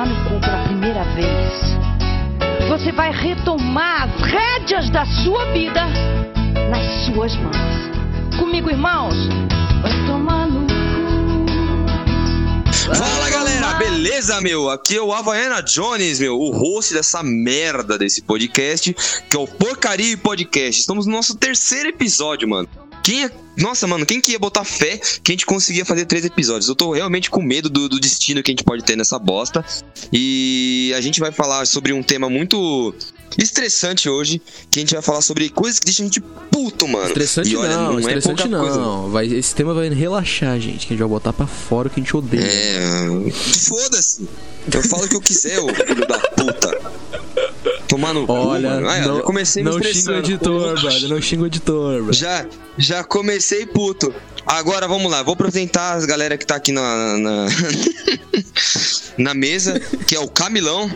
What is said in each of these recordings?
quando você mandar tomar no cu pela primeira vez, você vai retomar as rédeas da sua vida nas suas mãos. Comigo, irmãos? Vai tomar no cu. Fala galera, beleza meu? Aqui é o Havaiana Jones, meu, o host dessa merda desse podcast, que é o Porcaria Podcast. Estamos no nosso terceiro episódio, mano. Quem é... Nossa, mano, quem que ia botar fé que a gente conseguia fazer três episódios? Eu tô realmente com medo do, do destino que a gente pode ter nessa bosta. E a gente vai falar sobre um tema muito estressante hoje, que a gente vai falar sobre coisas que deixam a gente puto, mano. Estressante E olha, não, é estressante pouca coisa. não. Vai, esse tema vai relaxar, gente. Que a gente vai botar pra fora o que a gente odeia. É. Foda-se. Eu falo o que eu quiser, ô filho da puta. Cu, Olha, não, já comecei me não xinga o editor, brother. Não xinga o editor, brother. Já, já comecei puto. Agora vamos lá, vou apresentar as galera que tá aqui na, na, na mesa, que é o Camilão.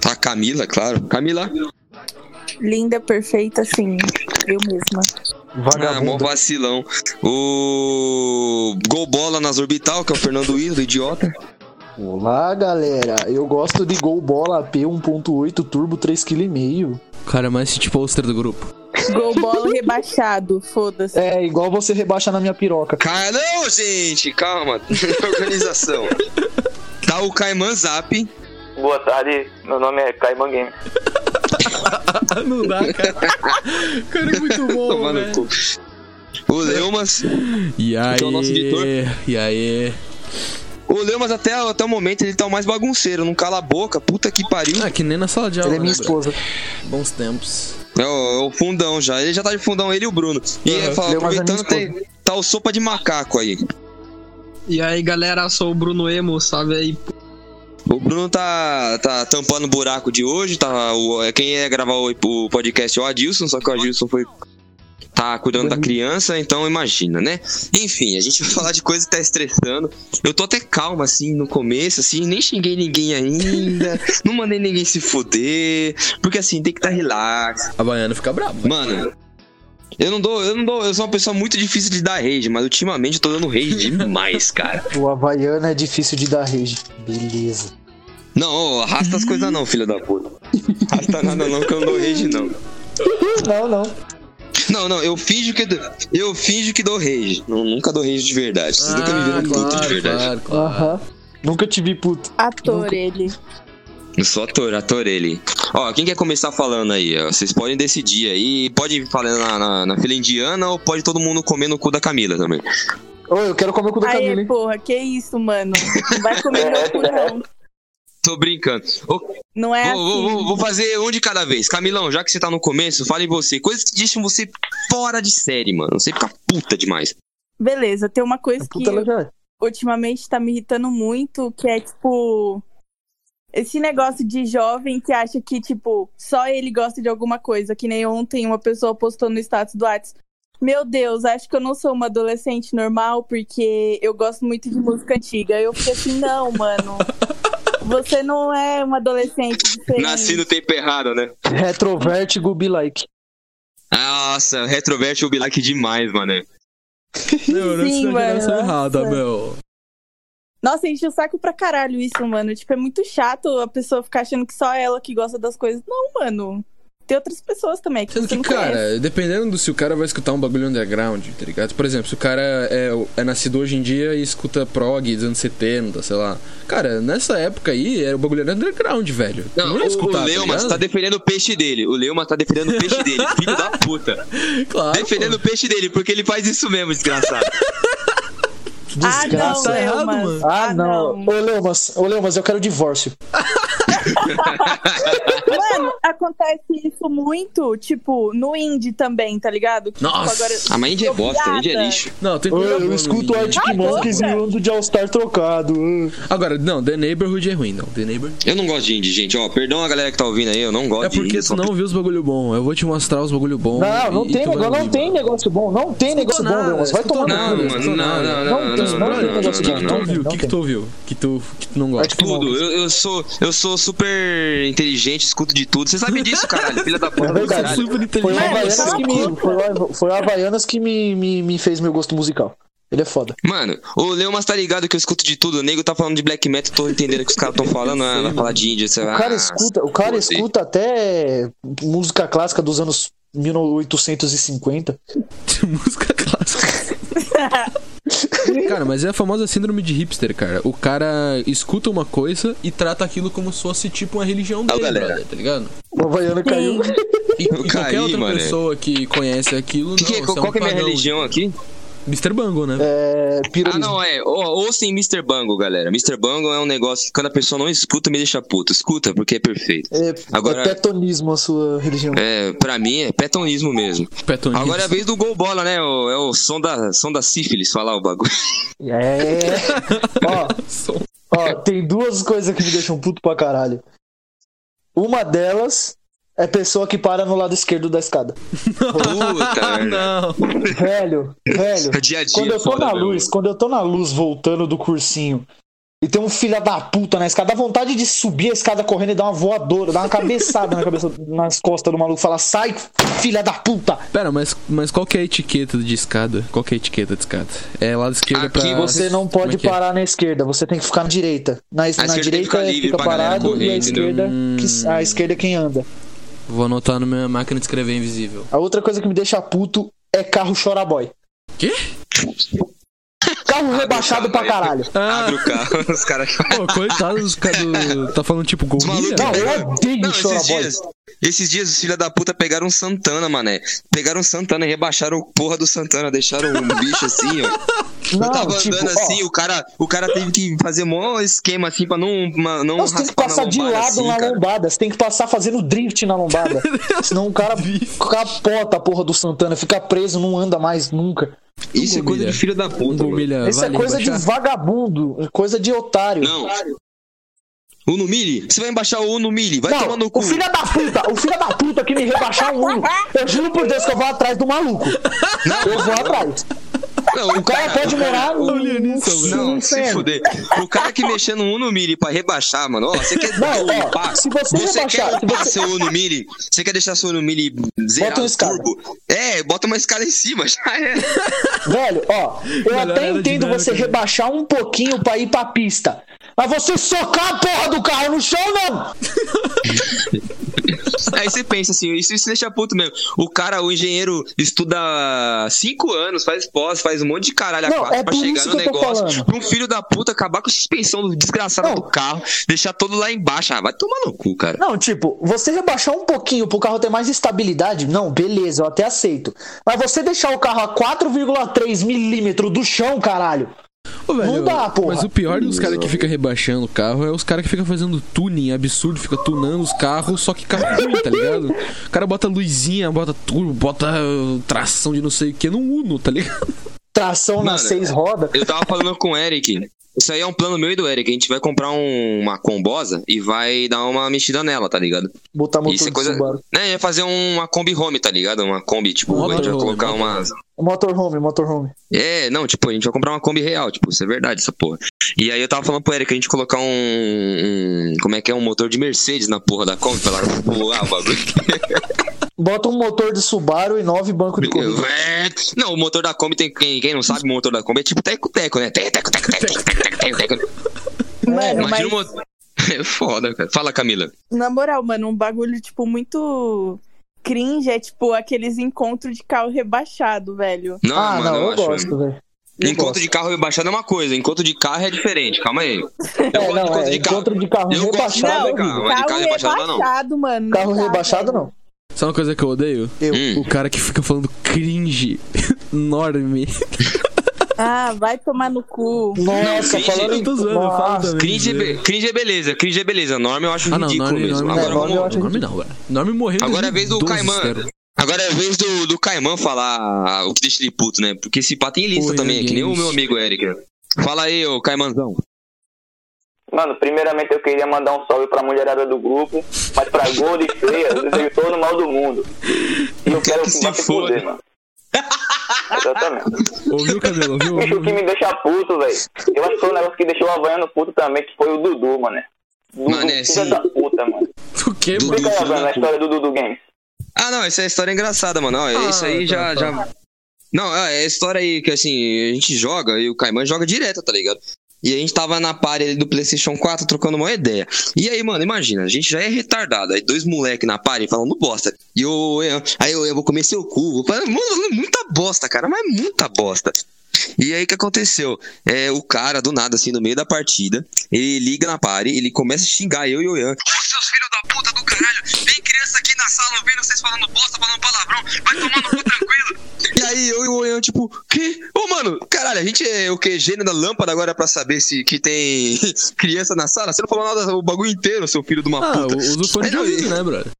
Tá, a Camila, claro. Camila. Linda, perfeita, sim. Eu mesma. Ah, mó Vagabundo. vacilão. O Gol Bola nas Orbital, que é o Fernando Isla, idiota. Olá, galera. Eu gosto de Gol Bola AP 1.8 Turbo 3,5 kg. Cara, mais esse pôster do grupo. Gol bola rebaixado, foda-se. É igual você rebaixa na minha piroca. Cara, não, gente, calma. Organização. Tá o Caiman Zap. Boa tarde, meu nome é Caimão Game. não dá, cara. cara, é muito bom, Tomando velho. cu. O Leumas. E aí? Que é o nosso editor. E aí? O Leumas até, até o momento ele tá o mais bagunceiro, não cala a boca, puta que pariu. Ah, que nem na sala de aula, Ele é minha né, esposa. Bons tempos. É o, é o fundão já, ele já tá de fundão, ele e o Bruno. E é, fala, Leumas é aproveitando, tem, tá o sopa de macaco aí. E aí, galera, sou o Bruno Emo, salve aí. O Bruno tá, tá tampando o buraco de hoje, tá, o, é, quem ia gravar o, o podcast é o Adilson, só que o Adilson foi... Tá cuidando da criança, então imagina, né? Enfim, a gente vai falar de coisa que tá estressando. Eu tô até calma, assim, no começo, assim, nem xinguei ninguém ainda, não mandei ninguém se fuder, porque assim, tem que estar tá relax. A baiana fica brava. Mano, eu não dou, eu não dou, eu sou uma pessoa muito difícil de dar rage, mas ultimamente eu tô dando rage demais, cara. O Havaiana é difícil de dar rage. Beleza. Não, arrasta as coisas não, filho da puta. Arrasta nada não, que eu não dou rage não. Não, não. Não, não, eu finjo que eu finjo que dou rage. Não, nunca dou rage de verdade. Vocês nunca me viram puto de Ah, claro, verdade. claro, claro. Aham. Nunca te vi puto. Ator ele. Eu sou ator, ator ele. Ó, quem quer começar falando aí? ó? Vocês podem decidir aí. Pode ir falando na, na, na fila indiana ou pode todo mundo comer no cu da Camila também. Ô, eu quero comer o cu da Camila, Aê, hein? porra, que isso, mano. Não vai comer meu cu, não. Tô brincando. Não é Vou, vou- vou- assim. vou fazer um de cada vez. Camilão, já que você tá no começo, fale você. Coisas que deixam você fora de série, mano. Você fica puta demais. Beleza, tem uma coisa que Puta, ela já é. ultimamente tá me irritando muito, que é tipo. Esse negócio de jovem que acha que, tipo, só ele gosta de alguma coisa. Que nem ontem uma pessoa postou no status do WhatsApp. Meu Deus, acho que eu não sou uma adolescente normal porque eu gosto muito de música antiga. Eu fiquei assim, não, mano. Você não é uma adolescente diferente. Nasci no tempo errado, né? Retroverte Gubi Like. Nossa, retroverte o like demais, mano. Meu, não Sim, essa geração mano, errada, meu. Nossa, enche o saco pra caralho isso, mano. Tipo, é muito chato a pessoa ficar achando que só ela que gosta das coisas. Não, mano. Tem outras pessoas também que Sendo que, não conhece. cara, dependendo do se o cara vai escutar um bagulho underground, tá ligado? Por exemplo, se o cara é, é nascido hoje em dia e escuta prog dos anos 70, sei lá. Cara, nessa época aí, era o bagulho era underground, velho. Tu Não, ia o, escutar, o Leumas ligado? tá defendendo o peixe dele. O Leumas tá defendendo o peixe dele. Filho da puta. Claro, Defendendo o peixe dele, porque ele faz isso mesmo, desgraçado. Ah, não, Desgraça. Tá errado, mano. Ah, não. Ô, Leumas, ô, Leumas, eu quero divórcio. Mano, acontece isso muito, tipo, no indie também, tá ligado? Que, Nossa. Tipo, agora, A mãe de é bosta, índia é lixo. Não, tem eu no escuto indie. Arctic Ah, Monkeys e ando de All-Star trocado. Uh. Agora, não, The Neighborhood é ruim, não. The Neighborhood. Eu não gosto de indie, gente. Ó, perdão a galera que tá ouvindo aí, eu não gosto É de porque indie. tu não viu os bagulho bom. Eu vou te mostrar os bagulho bom. Não, não e- e tem vai negócio, não tem negócio bom. Não tem negócio bom, nada, Leumas. Vai tomar nada, no cu. Não, escutou mano, não, nada. não, Não não, tem, não, não não, tem não, negócio não, O que, que bom. tu não, ouviu? O não que, que tem. tu ouviu? Que tu, que tu não gosta? Arctic Tudo, Monkeys. eu, eu sou eu sou super inteligente, escuto de tudo. Você sabe disso, caralho, filha da puta É verdade. caralho. Super Foi o inteligente. Havaianas que a me, foi, Havaianas que me, me, me fez meu gosto musical. Ele é foda. Mano, o Leomas tá ligado que eu escuto de tudo. O nego tá falando de black metal, tô entendendo o que os caras tão falando. Ah, vai falar de índia, sei lá. O cara escuta, o cara escuta até música clássica dos anos 1850. Música clássica. cara, mas é a famosa síndrome de hipster, cara. O cara escuta uma coisa e trata aquilo como se fosse tipo uma religião dele, galera. brother, tá ligado? O Havaiano caiu. E, e caí, qualquer outra mano. pessoa que conhece aquilo, Que não, que é- qual um que é a minha religião aqui? Mr. Bango, né? É, Ah, não, é. Ou, ouçam Mr. Bango, galera. Mr. Bango é um negócio que quando a pessoa não escuta, me deixa puto. Escuta, porque é perfeito. É, Agora- é petonismo a sua religião. É, pra mim é petonismo mesmo. Petonismo. Agora é a vez do gol bola, né? O- é o som da, som da sífilis, falar o bagulho. É. ó, ó, tem duas coisas que me deixam puto pra caralho. Uma delas é pessoa que para no lado esquerdo da escada. Puta, não. Velho, velho. Dia a dia, Quando eu tô foda na luz, quando eu tô na luz voltando do cursinho e tem um filho da puta na escada, dá vontade de subir a escada correndo e dar uma voadora, dar uma cabeçada na cabeça, nas costas do maluco, falar, sai, filha da puta! Pera, mas, mas qual que é a etiqueta de escada? Qual que é a etiqueta de escada? É lado esquerdo Aqui pra... Você não Como pode é que é? parar na esquerda, você tem que ficar na direita. Na, na direita é- fica galera parado e a esquerda, que, a esquerda é quem anda. Vou anotar na minha máquina de escrever invisível. A outra coisa que me deixa puto é carro choraboy. Quê? Carro rebaixado pra caralho. Ah, Abre o carro, os caras. pô, coitado dos caras do... Tá falando tipo Golguia? Não, eu odeio Não, esses choraboy. dias, esses dias os filha da puta pegaram um Santana, mané. Pegaram um Santana e rebaixaram o porra do Santana, deixaram um bicho assim, ó. Eu Não, tava tipo, andando ó, assim, o cara, o cara teve que fazer mó esquema assim pra não, uma- não Não, você tem que passar de lado assim, na cara. lombada. Você tem que passar fazendo drift na lombada. Senão o cara capota a porra do Santana, fica preso, não anda mais nunca. Isso é coisa de filho da puta. Isso é coisa de vagabundo, é coisa de otário. Não. Uno Mille? Você vai embaixar o Uno Mille? Vai tomar no Não, cu. o filho da puta, o filho da puta que me rebaixar um Uno, eu juro por Deus que eu vou atrás do maluco. eu vou atrás. Não, O cara pode morar no, nisso, no Não, se fuder. O cara que mexer no Uno Mille pra rebaixar, mano, ó, você quer Não, ó, upar, se você rebaixar, quer se você- seu Uno Mille, você quer deixar seu Uno Mille zerado, uma escada. turbo, é, bota uma escada em cima, já é. Velho, ó, eu Melhor até entendo você rebaixar um pouquinho pra ir pra pista. Mas você socar a porra do carro no chão, não! Aí você pensa assim, isso, isso deixa puto mesmo. O cara, o engenheiro, estuda cinco anos, faz pós, faz um monte de caralho a Não, quatro é pra chegar no negócio. Pra um filho da puta acabar com a suspensão do desgraçado Não. do carro, deixar todo lá embaixo. Ah, vai tomar no cu, cara. Não, tipo, você rebaixar um pouquinho pro carro ter mais estabilidade, não, beleza, eu até aceito. Mas você deixar o carro a 4,3 milímetros do chão, caralho. Ô, velho, Não dá, porra. Mas o pior dos caras que fica rebaixando o carro é os caras que ficam fazendo tuning absurdo, fica tunando os carros, só que carro ruim, tá ligado? O cara bota luzinha, bota turbo, bota tração de não sei o que no Uno, tá ligado? Tração nas seis rodas. Eu tava falando com o Eric. Isso aí é um plano meu e do Eric. A gente vai comprar um- uma combosa e vai dar uma mexida nela, tá ligado? Botar motor Isso é de coisa. Subaru. Né, ia fazer uma Kombi Home, tá ligado? Uma Kombi, tipo, Um a gente vai motorhome, colocar motorhome. umas. Motorhome, motorhome. É, não, tipo, a gente vai comprar uma Kombi real, tipo, isso é verdade, essa porra. E aí eu tava falando pro Eric a gente colocar um, um- Como é que é? Um motor de Mercedes na porra da Kombi pra ela voar o bagulho. Bota um motor de Subaru e nove bancos de corrida. É, Não, o motor da Kombi tem. Quem, quem não sabe, o motor da Kombi é tipo teco-teco, né? Teco, Mano, mas Imagina motor. É foda, cara. Fala, Camila. na moral, mano, um bagulho, tipo, muito cringe é, tipo, aqueles encontros de carro rebaixado, velho. Não, ah, mano, não, eu, eu, acho. gosto, velho. Eu Encontro gosto. de carro rebaixado é uma coisa, encontro de carro é diferente, calma aí. Eu É, gosto de não, encontro é, de carro. encontro de carro Eu gosto de rebaixado. carro, é cara. horrível. Mas de carro rebaixado não dá, não. rebaixado, mano. Carro dá, rebaixado, não. Sabe uma coisa que eu odeio? Eu. Hum. O cara que fica falando cringe enorme. Ah, vai tomar no cu. Nossa, cringe, falando eu em... tô zoando, eu falo Nossa, também. Cringe, é cringe é beleza, cringe é beleza. Norma eu acho Ah, não, ridículo Norme, mesmo. Norme, Agora é, Norme vamos. acho Norme não, velho. Norme morreu Agora é a vez do 2012, Caimã. Agora é a vez do, do Caimã falar o que deixa ele puto, né? Porque esse pá tem lista Oi, também, que nem o meu amigo Eric. Fala aí, ô Caimãzão. Mano, primeiramente eu queria mandar um salve pra mulherada do grupo, mas pra gordo e feia, eu desejo todo o mal do mundo. E eu quero que que se foda. mano. Exatamente. Ouviu, Camilo? Ouviu? Bicho, o que me deixa puto, velho. Eu acho que foi um negócio que deixou o Havaiano puto também, que foi o Dudu, mano. Dudu, Mano, é assim. da puta, mano. O que, Dudu, mano? Explica aí, filho da Havaiano, a puta. história do Dudu Games. Ah, não, essa é a história engraçada, mano. Ó, Ah, isso aí tá, já, tá. já. Não, é a história aí que assim, a gente joga e o Caimã joga direto, tá ligado? E a gente tava na party do PlayStation 4 trocando uma ideia. E aí, mano, imagina, a gente já é retardado. Aí dois moleque na party falando bosta. E eu, eu- aí eu, eu vou comer seu cu. Mano, muita bosta, cara, mas muita bosta. E aí o que aconteceu? É, o cara, do nada, assim, no meio da partida, ele liga na party, ele começa a xingar eu e o Ian. Ô, seus filhos da puta do caralho, vem criança aqui na sala ouvindo vocês falando bosta, falando palavrão, vai tomando cu tranquilo. E aí eu e o Ian, tipo, que? Ô, mano, caralho, a gente é o que? Gênio da lâmpada agora pra saber se que tem criança na sala? Você não falou nada o bagulho inteiro, seu filho de uma Ah, puta. usa o fone de ouvido, né, brother?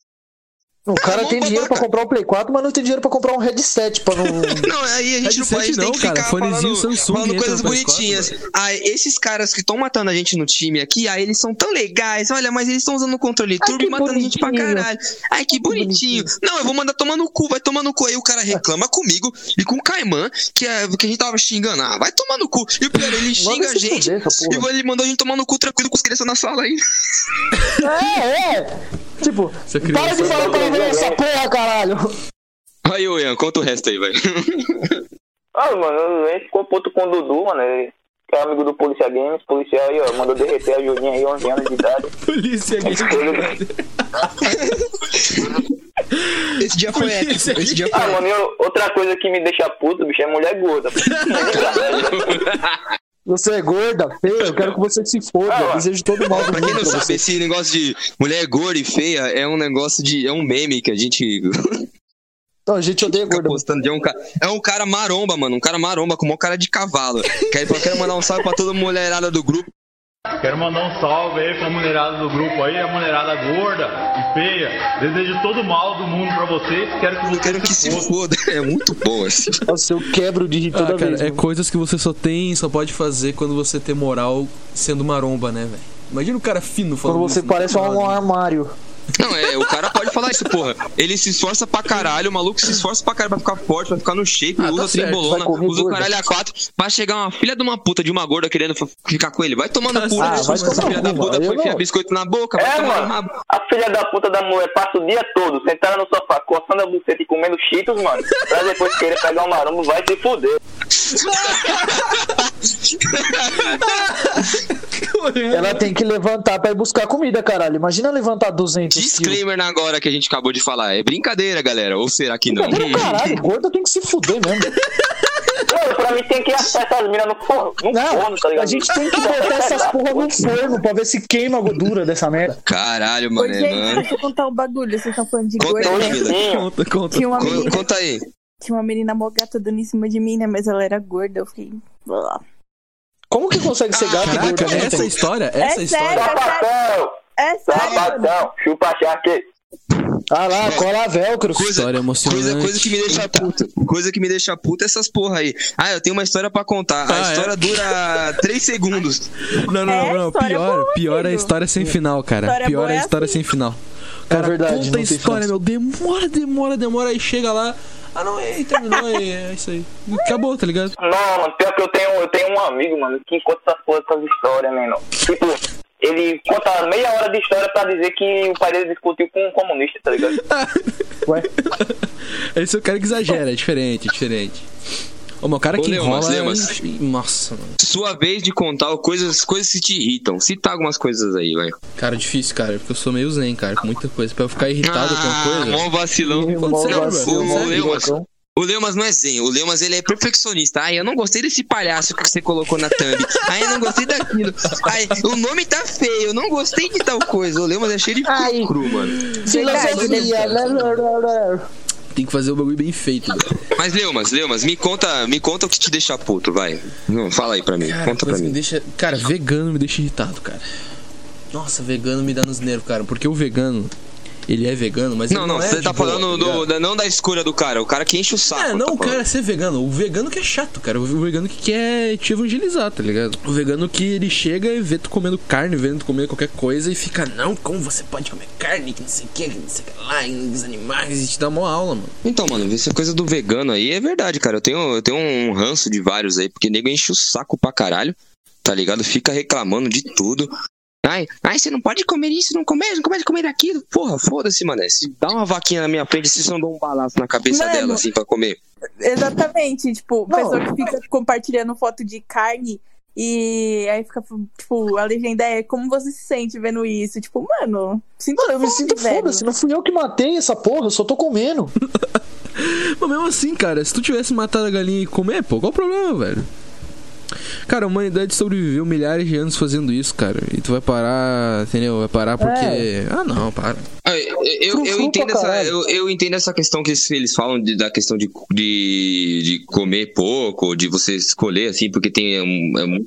O cara tem dinheiro babaca. pra comprar um Play 4, mas não tem dinheiro pra comprar um headset pra não. Não, aí a gente não Headset pode tem não, que cara, ficar falando, Samsung falando coisas no PS4, bonitinhas. Aí, esses caras que estão matando a gente no time aqui, aí eles são tão legais. Olha, mas eles estão usando o controle turbo e matando a gente pra caralho. Ai, que bonitinho. Não, eu vou mandar tomar no cu, vai tomar no cu. Aí o cara reclama comigo e com o Caimã, que, é, que a gente tava xingando. Ah, vai tomar no cu. E o pior, ele xinga a gente. porra. E ele mandou a gente tomar no cu tranquilo com as crianças na sala aí. É, é! Tipo, para de falar palavrão essa porra, caralho! Aí, ô Ian, conta o resto aí, vai. Ah, mano, a gente ficou puto com o Dudu, mano. Ele que é amigo do Polícia Games. Policial aí, ó, mandou derreter a Julinha aí, 11 anos de idade. Polícia gay. Esse dia foi épico. Esse dia Ah, mano, e eu- outra coisa que me deixa puto, bicho, é mulher gorda. Você é gorda, feia, eu quero que você se foda. Ah, Desejo todo mal do Pra quem mundo não pra sabe, você. esse negócio de mulher gorda e feia é um negócio de. É um meme que a gente Não, a gente odeia gorda. postando. de um ca- É um cara maromba, mano. Um cara maromba com uma cara de cavalo. Que aí eu quero mandar um salve pra toda mulherada do grupo. Quero mandar um salve aí pra mulherada do grupo aí, a mulherada gorda e feia. Desejo todo o mal do mundo pra vocês. Quero que vocês quero que se foda. É muito bom, assim. Nossa, eu quebro de rir toda Ah, cara, vez. é mano. coisas que você só tem, só pode fazer quando você tem moral sendo maromba, né, velho? Imagina o cara fino falando Quando você isso, parece um armário. Não, é, o cara pode falar isso, porra. Ele se esforça pra caralho, o maluco se esforça pra caralho pra ficar forte, pra ficar no shape, Ah, tá usa certo, trimbolona, vai usa o caralho a quatro, pra chegar uma filha de uma puta de uma gorda querendo ficar com ele. Vai tomando Ah, cu, vai né? tomar filha no da puta foi enfiar não- biscoito na boca, vai É, mano. rabo. A filha da puta da mulher passa o dia todo sentada no sofá, coçando a buceta e comendo cheetos, mano. Pra depois querer pegar um marombo, vai se fuder. Ela tem que levantar pra ir buscar comida, caralho. Imagina levantar 200 quilos. Disclaimer na agora que a gente acabou de falar. É brincadeira, galera. Ou será que não? Caralho. Gorda tem que se fuder mesmo. Mano, pra mim tem que assar essas minas no forno, no forno, tá Não, ligado? a gente tem que botar essas porra no forno pra ver se queima a gordura dessa merda. Caralho, Ô, mano. gente, mano. deixa eu contar um bagulho. Vocês estão falando de Conta gorda, aí, né? Conta, conta. Tinha uma, menina, Conta aí. tinha uma menina mó gata dando em cima de mim, né? Mas ela era gorda. Eu fiquei. blá. Como que consegue ser gato e Caraca, gorda? essa né? história, essa É história. sério? Sapatão, É sério. sapatão, chupa charque. Ah lá, cola velcro. Coisa, História emocionante. Coisa, coisa que me deixa puta. Coisa que me deixa puta é essas porra aí. Ah, eu tenho uma história pra contar. A Ah, história é? dura 3 segundos. Não, não, É, não, não. Pior, boa, pior é a história sem final, cara. História Pior é a é história assim. sem final. Cara verdade, não conta a história, meu. Demora, demora, demora. Aí chega lá. Ah, não, e terminou, e é isso aí. Acabou, tá ligado? Não, mano, pior que eu tenho, eu tenho um amigo, mano, que conta essas porra, essas histórias, mano. Tipo, ele conta meia hora de história pra dizer que o pai dele discutiu com um comunista, tá ligado? Ué, Esse é o cara que exagera, é diferente, é diferente. Ô, mas o cara Ô, que Leomas, enrola. Leomas. é- Nossa, mano. Sua vez de contar coisas, coisas que te irritam. Cita algumas coisas aí, vai. Cara, difícil, cara, porque eu sou meio zen, cara, com muita coisa. Pra eu ficar irritado com Ah, coisa. mó vacilão. Ô, Leomas. pirocão. O Leumas não é zen, o Leumas ele é perfeccionista. Ai, eu não gostei desse palhaço que você colocou na thumb. Ai, eu não gostei daquilo. Ai, o nome tá feio, eu não gostei de tal coisa. O Leumas é cheio de cru, mano. Filosofia. Tem que fazer o bagulho bem feito, velho. Mas Leumas, Leumas, me conta, me conta o que te deixa puto, vai. Não, fala aí pra mim, Cara, conta pra mim. deixa. Cara, vegano me deixa irritado, cara. Nossa, vegano me dá nos nervos, cara. Porque o vegano, ele é vegano, mas Não, não, não é você tá boa, falando tá do, da- não da escolha do cara, o cara que enche o saco. É, não tá o cara falando. ser vegano. O vegano que é chato, cara. O vegano que quer te evangelizar, tá ligado? O vegano que ele chega e vê tu comendo carne, vendo tu comer qualquer coisa e fica, não, como você pode comer carne, que não sei o que, que não sei o que lá, e os animais, e te dá uma aula, mano. Então, mano, essa coisa do vegano aí é verdade, cara. Eu tenho, eu tenho um ranço de vários aí, porque nego enche o saco pra caralho, tá ligado? Fica reclamando de tudo. Ai, ai, você não pode comer isso, não comer, não pode comer aquilo. Porra, foda-se, mané. Se dá uma vaquinha na minha frente, vocês não dão um balaço na cabeça Mano. dela, assim, pra comer. Exatamente, tipo, Não. pessoa que fica compartilhando foto de carne e aí fica, tipo, a legenda é como você se sente vendo isso? Tipo, mano, sinto Mano, eu me sinto foda-se. Não fui eu que matei essa porra, eu só tô comendo. Mas mesmo assim, cara, se tu tivesse matado a galinha e comer, pô, qual o problema, velho? Cara, a humanidade sobreviveu milhares de anos fazendo isso, cara. E tu vai parar, entendeu? Vai parar porque. É. Ah, não, para. Ah, Eu, eu, eu entendo essa, eu, eu entendo essa questão que eles- falam de- da questão de, de, de comer pouco, de você escolher, assim, porque tem um, é um-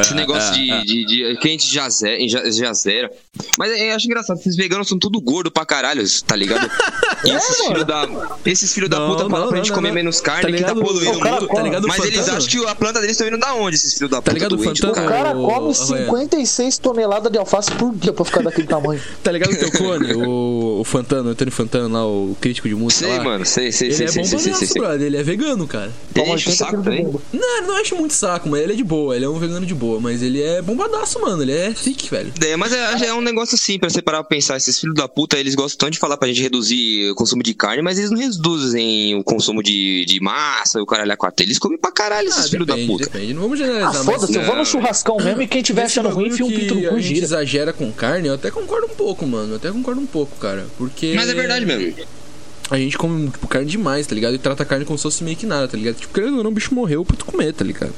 esse negócio de, de, de- que a gente já, ze- já, zera. Mas eu acho engraçado, esses veganos são tudo gordo pra caralho, tá ligado? E esses filhos da, esses filho da puta falam pra gente não, comer não. menos carne, Tá que tá ligado? poluindo O cara o mundo. come. Tá ligado o Mas eles acham que a planta deles estão indo da onde, esses filhos da puta ligado o doente do Fantano? O cara? come Havaiano. 56 toneladas de alface por dia pra ficar daquele tamanho. Tá ligado o teu clone? o, o Fantano, o Antônio Fantano lá, o crítico de música. Sei, lá? mano, sei, sei, Ele sei, é sei, bom sei, sei, palhaço, sei. brother. Ele é vegano, cara. Toma Enche o 80 saco de também. Não, ele não acha muito saco, mas ele é de boa. Ele é um vegano de boa, mas ele é bombadaço, mano. Ele é thick, velho. É, mas é, é um negócio assim, pra você parar pra pensar, esses filhos da puta, eles gostam tanto de falar pra gente reduzir o consumo de carne, mas eles não reduzem o consumo de, de massa, o caralho a quatro. Eles comem pra caralho esses Ah, filhos da puta. depende. Não vamos Ah, generalizar, mas... foda-se, eu vou no churrascão mesmo e quem tiver Esse achando ruim, enfia um pinto no cu a gente gira. exagera com carne, eu até concordo um pouco, mano. Eu até concordo um pouco, cara. Porque. Mas é verdade mesmo. A gente come, tipo, carne demais, tá ligado? E trata a carne como se fosse meio que nada, tá ligado? Tipo, querendo ou não, o bicho morreu pra tu comer, tá ligado?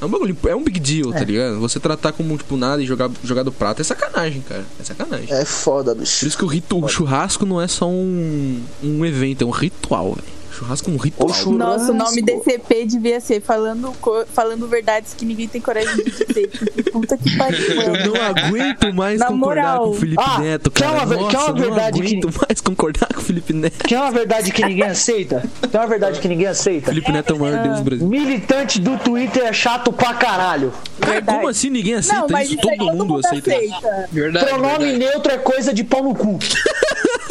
É um bagulho, é um big deal, tá ligado? Você tratar como, tipo, nada e jogar, jogar do prato é sacanagem, cara. É sacanagem. É foda, Por bicho. isso que o, ritu, o churrasco não é só um, um evento, é um ritual, velho. Churrasco é um ritual. Churrasco. Nossa, o nome desse EP devia ser falando, falando verdades que ninguém tem coragem de dizer. Puta que pariu, Eu mano. não aguento mais Na concordar moral. com o Felipe Ah, Neto, quer cara. uma ver- Nossa, quer uma eu não verdade que- aguento mais concordar com o Felipe Neto. Quer uma verdade que ninguém aceita? Quer uma verdade que ninguém aceita? Felipe Neto é o maior deus do Brasil. Militante do Twitter é chato pra caralho. Cara, Verdade. como assim ninguém aceita Não, isso? isso aí Todo mundo aceita isso. aceita. Verdade. Pronome verdade. neutro é coisa de pau no cu.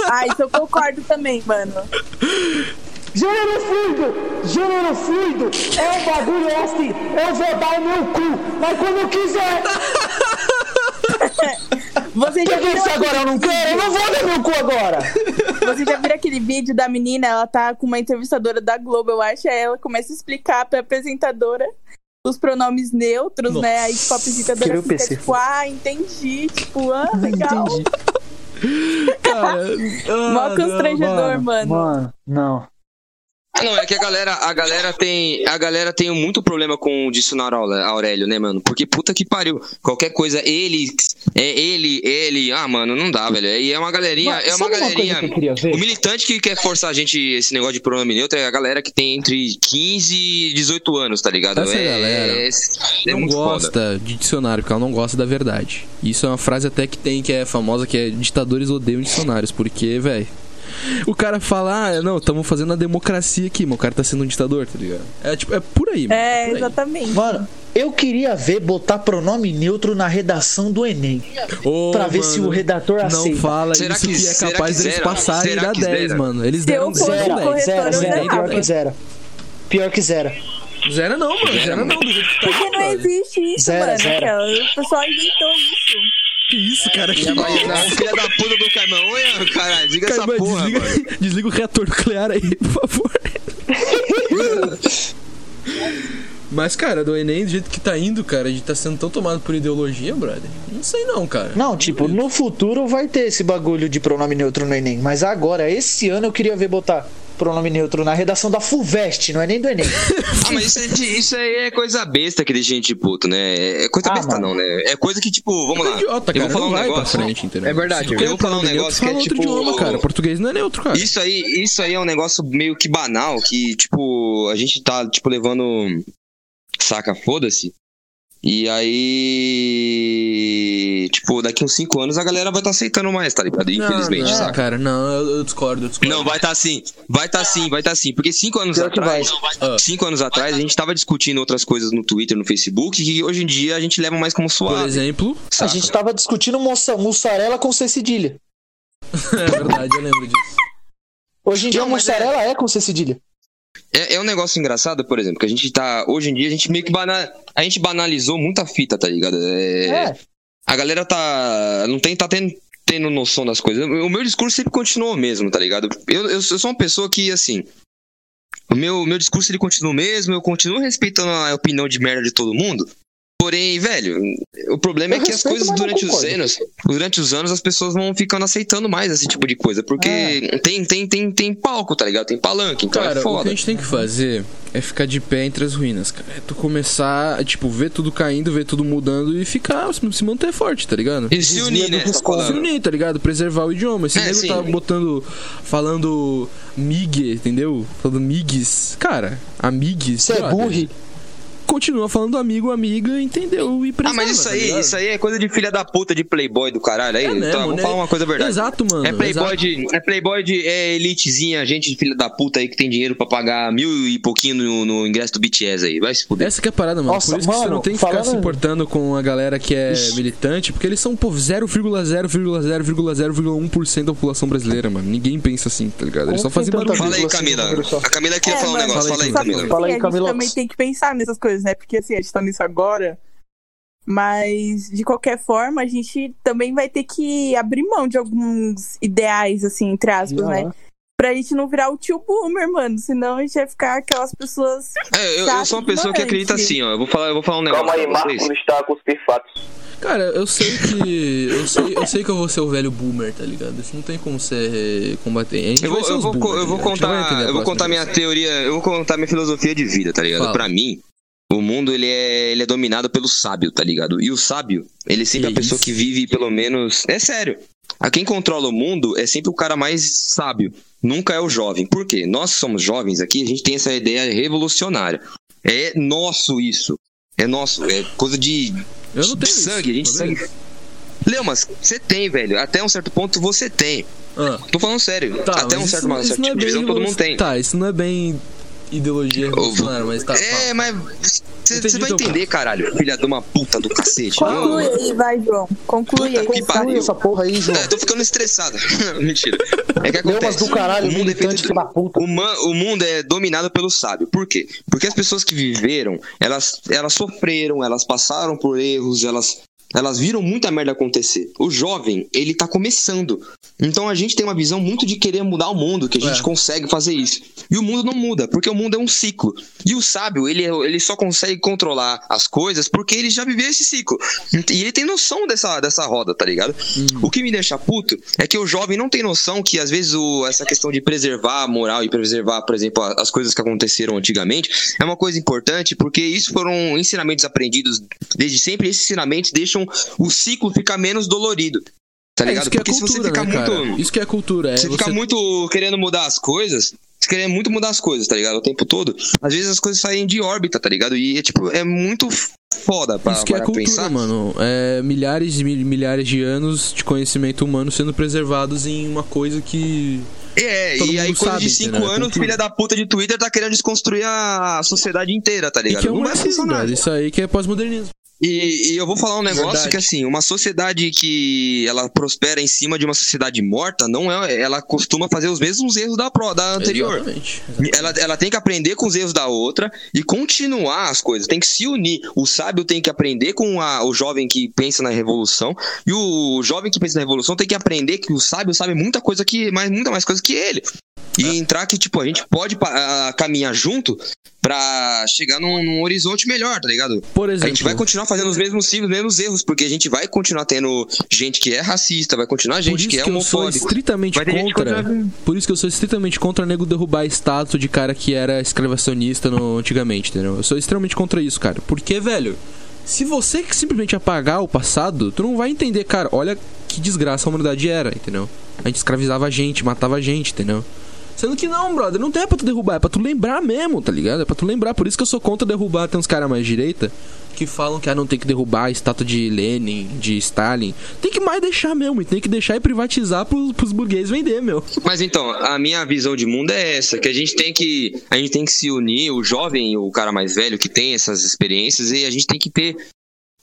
Ah, isso eu concordo também, mano. Gênero fluido! Gênero fluido é um bagulho assim. Eu vou dar o meu cu, mas quando eu quiser. Você já Quer ver viu se agora eu não quero? Eu não vou dar meu cu agora. Você já viu aquele vídeo da menina? Ela tá com uma entrevistadora da Globo, eu acho. Aí ela começa a explicar pra apresentadora os pronomes neutros, Nossa. né? Aí, tipo, a apresentadora fica, PC. tipo, ah, entendi. Tipo, ah, legal. Cara, Mó ah, constrangedor, mano. Mano, não. Ah, não, é que a galera, a galera tem, a galera tem muito problema com o dicionário Aurélio, né, mano? Porque puta que pariu. Qualquer coisa, ele, é ele, ele, ah, mano, não dá, velho. E é uma galerinha, Mas é uma uma galerinha. ver? o militante que quer forçar a gente esse negócio de pronome neutro é a galera que tem entre 15 e 18 anos, tá ligado? Essa é, galera é, é não muito foda. gosta de dicionário, porque ela não gosta da verdade. Isso é uma frase até que tem, que é famosa, que é ditadores odeiam dicionários, porque, velho. O cara fala, ah, não, estamos fazendo a democracia aqui, mas o cara tá sendo um ditador, tá ligado? É tipo, é por aí, mano. É, aí. exatamente. Mano, eu queria ver botar pronome neutro na redação do Enem. Ô, Pra ver se o redator Não aceita. fala Será isso que- que, é capaz que deles zera? passarem Será dar que 10, zera? mano. Eles deram eu fosse 10. Zera, corretor, zera, eu zera. zerava. Pior que zera. Pior que zera. Zera não, mano. Zera não, do jeito que tá Porque aí, não existe isso, Zero, mano. zero. O pessoal inventou isso. Que isso, cara? Que ó, filha da puta do Caimão, olha, caralho, diga Cara, essa mas porra, desliga, mano. desliga o reator nuclear aí, por favor. Mas, cara, do Enem, do jeito que tá indo, cara, de tá sendo tão tomado por ideologia, brother. Não sei não, cara. Não, tipo, no futuro vai ter esse bagulho de pronome neutro no Enem. Mas agora, esse ano eu queria ver botar pronome neutro na redação da FUVEST, não é nem do Enem. Ah, mas isso, é de- isso aí é coisa besta que deixa a gente puto, né? É coisa Ah, besta mano. não, né? É coisa que, tipo, vamos lá. Idiota, eu cara, vou falar um negócio. frente, entendeu? É verdade, eu quer vou falar um negócio que é tipo- idioma, cara. Português não é neutro, cara. Isso aí, isso aí é um negócio meio que banal, que, tipo, a gente tá, tipo, levando. Saca, foda-se. E aí. Tipo, daqui uns 5 anos a galera vai estar aceitando mais, tá ligado? Infelizmente, não, não, saca? cara, não, eu, eu discordo, eu discordo. Não, vai estar assim, vai estar assim, vai estar assim. Porque cinco anos Pior que atrás, Ah. cinco anos atrás, a gente tava discutindo outras coisas no Twitter, no Facebook, que hoje em dia a gente leva mais como Por suave. exemplo, A saca? gente tava discutindo moça, mussarela com C cedilha. é verdade, eu lembro disso. Hoje em dia, Não, é- mussarela é... com C cedilha. É, é um negócio engraçado, por exemplo, que a gente tá. Hoje em dia a gente meio que bana, a gente banalizou muita fita, tá ligado? É, É. a galera tá. Não tem, tá tendo, tendo noção das coisas. O meu discurso sempre continuou mesmo, tá ligado? Eu, eu, eu sou uma pessoa que, assim. O meu, meu discurso ele continua o mesmo, eu continuo respeitando a opinião de merda de todo mundo. Porém, velho, o problema Eu é que as coisas durante os anos, durante os anos as pessoas vão ficando aceitando mais esse tipo de coisa, porque É. tem, tem, tem, tem palco, tá ligado? Tem palanque, então Cara, é o que foda. a gente tem que fazer é ficar de pé entre as ruínas, cara. É tu começar, tipo, ver tudo caindo, ver tudo mudando e ficar, se manter forte, tá ligado? E se unir, né? tá. Se unir, tá ligado? Preservar o idioma. Esse É, nego tá botando. falando migue, entendeu? Falando migues. Cara, amigues. Você é brother. Continua falando amigo, amiga, entendeu? E Ah, preserva, mas isso tá aí, isso aí é coisa de filha da puta de playboy do caralho aí. É mesmo, então, vamos né? falar uma coisa verdade. Exato, mano. É playboy, exato. de, é playboy de é elitezinha, gente de filha da puta aí que tem dinheiro pra pagar mil e pouquinho no, no ingresso do BTS aí. Vai se fuder. Essa que é a parada, mano. Nossa, Por isso que você mano, não tem que ficar falando- se importando com a galera que é Ixi. militante, porque eles são, pô, 0,0,0,0,1% da população brasileira, mano. Ninguém pensa assim, tá ligado? Eles só fazem tem tanta barulho. Fala aí, Camila. A Camila queria É, falar um mano, negócio. Fala aí, fala aí, Camila. Fala aí, a gente Camila. também tem que pensar nessas coisas, né? Porque assim, a gente tá nisso agora. Mas, de qualquer forma, a gente também vai ter que abrir mão de alguns ideais, assim, entre aspas, né? Aham. Pra gente não virar o tio boomer, mano. Senão a gente vai ficar aquelas pessoas. É, eu, eu sou uma pessoa que acredita assim, ó. Eu vou falar, eu vou falar um negócio Calma aí. Marcos está a cuspir fatos. Cara, eu sei que. Eu sei, eu sei que eu vou ser o velho boomer, tá ligado? Isso não tem como ser combater. A gente Eu vou, eu os vou, boomer, co- eu tá vou? A gente vai contar, eu vou contar minha teoria, eu vou contar minha filosofia de vida, tá ligado? Fala. Pra mim, o mundo ele é, ele é dominado pelo sábio, tá ligado? E o sábio, ele é sempre Que a pessoa isso? que vive pelo menos, é sério. A quem controla o mundo é sempre o cara mais sábio, nunca é o jovem. Por quê? Nós que somos jovens aqui, a gente tem essa ideia revolucionária. É nosso isso. É nosso, é coisa de Eu não de tenho isso, sangue, a gente mas sangue. Leo, mas você tem, velho. Até um certo ponto você tem. Ah, Tô falando sério. tá, Até um certo, isso, uma isso certa não é tipo de bem todo mundo tem. Tá, isso não é bem ideologia revolucionária, mas tá. É, fala. mas você vai entender, caralho. Filha de uma puta do cacete. Não, Conclui aí, vai, João. Conclui Puta aí. que pariu. essa porra aí, João. É, tô ficando estressado. Mentira. É que acontece. do caralho, o mundo é feito puta. o mundo é dominado pelo sábio. Por quê? Porque as pessoas que viveram, elas, elas sofreram, elas passaram por erros, elas, elas viram muita merda acontecer. O jovem, ele tá começando. Então a gente tem uma visão muito de querer mudar o mundo, que a gente É. consegue fazer isso. E o mundo não muda, porque o mundo é um ciclo. E o sábio, ele, ele só consegue controlar as coisas porque ele já viveu esse ciclo. E ele tem noção dessa, dessa roda, tá ligado? O que me deixa puto é que o jovem não tem noção que, às vezes, o- essa questão de preservar a moral e preservar, por exemplo, as coisas que aconteceram antigamente é uma coisa importante, porque isso foram ensinamentos aprendidos desde sempre. E esses ensinamentos deixam o ciclo ficar menos dolorido. Tá É, ligado? isso que é porque se você cultura, ficar né, cara? muito. Isso que é cultura, é Você fica você- muito querendo mudar as coisas, você querendo muito mudar as coisas, tá ligado? O tempo todo. Às vezes as coisas saem de órbita, tá ligado? E é tipo, é muito foda pra, Isso que é cultura, pensar. mano. É milhares e mil- milhares de anos de conhecimento humano sendo preservados em uma coisa que. É, Todo e aí coisa sabe, de cinco entendeu? É anos, cultura. filha da puta de Twitter tá querendo desconstruir a sociedade inteira, tá E ligado? que é um Não vai funcionar. Isso aí que é pós-modernismo. E, e eu vou falar um negócio Verdade. que assim, uma sociedade que ela prospera em cima de uma sociedade morta, não é, ela costuma fazer os mesmos erros da pro, da anterior. Exatamente. Ela, ela tem que aprender com os erros da outra e continuar as coisas. Tem que se unir. O sábio tem que aprender com a- o jovem que pensa na revolução. E o jovem que pensa na revolução tem que aprender que o sábio sabe muita coisa que. Mais, muita mais coisa que ele. E É. entrar que, tipo, a gente pode ah, caminhar junto pra chegar num, num horizonte melhor, tá ligado? Por A exemplo. gente vai continuar fazendo os mesmos ciclos, os mesmos erros, porque a gente vai continuar tendo gente que é racista, vai continuar gente isso que é que eu sou estritamente que contra. continua- Por isso que eu sou estritamente contra nego derrubar a estátua de cara que era escravacionista no, antigamente, entendeu? Eu sou extremamente contra isso, cara. Porque, velho, se você que simplesmente apagar o passado, tu não vai entender, cara, olha que desgraça a humanidade era, entendeu? A gente escravizava a gente, matava a gente, entendeu? Sendo que não, brother, não tem pra tu derrubar, é pra tu lembrar mesmo, tá ligado? É pra tu lembrar. Por isso que eu sou contra derrubar. Tem uns caras mais direita que falam que ah, não tem que derrubar a estátua de Lenin, de Stalin. Tem que mais deixar mesmo, tem que deixar e privatizar pros, pros burgueses vender, meu. Mas então, a minha visão de mundo é essa, que a gente tem que a gente tem que se unir, o jovem, o cara mais velho que tem essas experiências e a gente tem que ter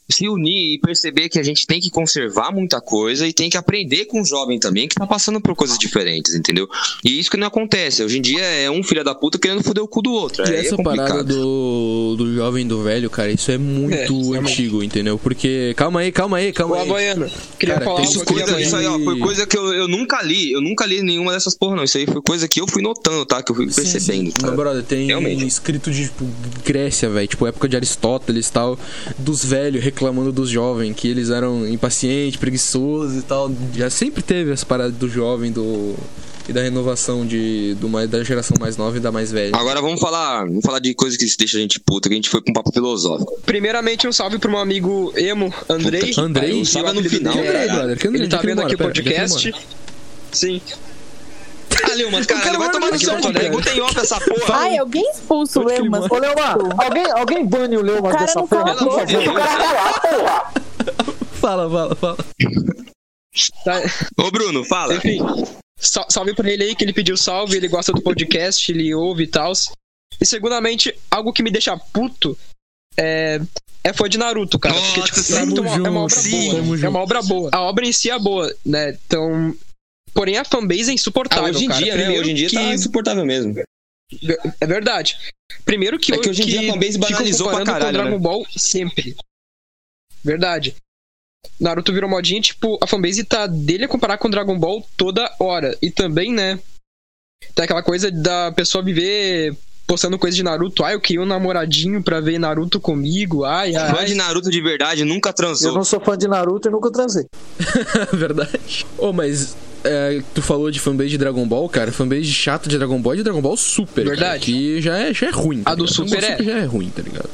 se unir e perceber que a gente tem que conservar muita coisa e tem que aprender com o jovem também que tá passando por coisas diferentes, entendeu? E isso que não acontece. Hoje em dia é um filho da puta querendo foder o cu do outro. E Aí é essa parada do, do jovem do velho, cara, isso é muito É, antigo, entendeu? Porque. Calma aí, calma aí, O calma aí. Havaiano. Queria Cara, falar Isso, coisa, isso aí, ó, foi coisa que eu, eu nunca li. Eu nunca li nenhuma dessas porra, não. Isso aí foi coisa que eu fui notando, tá? Que eu fui Sim, percebendo. sim. Não, brother, tem Realmente. escrito de tipo, Grécia, velho, tipo época de Aristóteles e tal, dos velhos reclamando dos jovens, que eles eram impacientes, preguiçosos e tal. Já sempre teve essa parada do jovem do e da renovação de do mais da geração mais nova e da mais velha. Agora vamos falar, vamos falar de coisa que deixa a gente puta, que a gente foi com um papo filosófico. Primeiramente, um salve pro meu amigo Emo, Andrei. Puta, Andrei? pariu, E o salve no final, Andrei, é- brother, que Andrei, Ele tá vendo aqui o podcast. Sim. Ah, Leumas, cara, cara vai tomar no seu. Bota em off essa porra. Ai, alguém expulsa o ele Leumas. Ô, Leomar, alguém, alguém bane o cara dessa porra, fala por favor. O cara lá, porra. Fala, fala, fala. Tá, Ô, Bruno, fala. enfim, sal- salve pra ele aí que ele pediu salve, ele gosta do podcast, ele ouve e tal. E segundamente, algo que me deixa puto é, é fã de Naruto, cara. porque, Nossa, tipo, Naruto é uma, é uma obra junto, boa. É uma obra boa. A obra em si é boa, né? Então. Porém, a fanbase é Ah, insuportável. hoje em cara. dia, né? Primeiro Hoje em dia que... tá insuportável mesmo. É verdade. Primeiro que, É que hoje em dia a fanbase banalizou pra caralho, com Dragon né? Ball sempre. Verdade. Naruto virou modinha, tipo, a fanbase tá dele a comparar com Dragon Ball toda hora. E também, né? Tem aquela coisa da pessoa viver postando coisa de Naruto. Ai, eu queria um namoradinho pra ver Naruto comigo. Ai, ai. Fã de Naruto de verdade nunca Eu transou. não sou fã de Naruto e nunca transei. Verdade. Ô, mas é, tu falou de fanbase de Dragon Ball, cara. Fanbase chata de Dragon Ball é de Dragon Ball Super. cara, Verdade. que já é, já é ruim. tá A do ligado? Super é. já é ruim, tá ligado?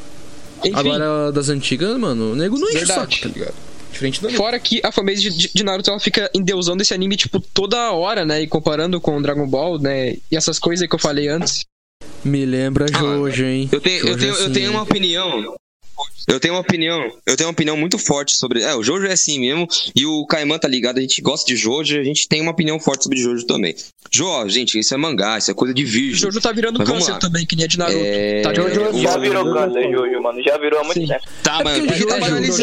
Enfim, Agora, das antigas, mano, o nego não enche o Verdade. saco, tá ligado? Diferente da Fora que a fanbase de, Naruto ela fica endeusando esse anime, tipo, toda hora, né? E comparando com Dragon Ball, né? E essas coisas aí que eu falei antes. Me lembra Ah, Jojo, hein? Eu tenho, eu, Jojo tenho, é eu assim, tenho uma opinião. Eu tenho uma opinião. Eu tenho uma opinião muito forte sobre. É, o Jojo é assim mesmo. E o Kaiman tá ligado. A gente gosta de Jojo. A gente tem uma opinião forte sobre Jojo também. Jo, ó, gente, isso é mangá. Isso é coisa de O virgem. Jojo tá virando Mas câncer também, que nem a de Naruto. É... Tá de Jojo é Já virou câncer, Jojo, mano. Já virou há muito Sim. tempo. Tá, É mano. tá Jojo,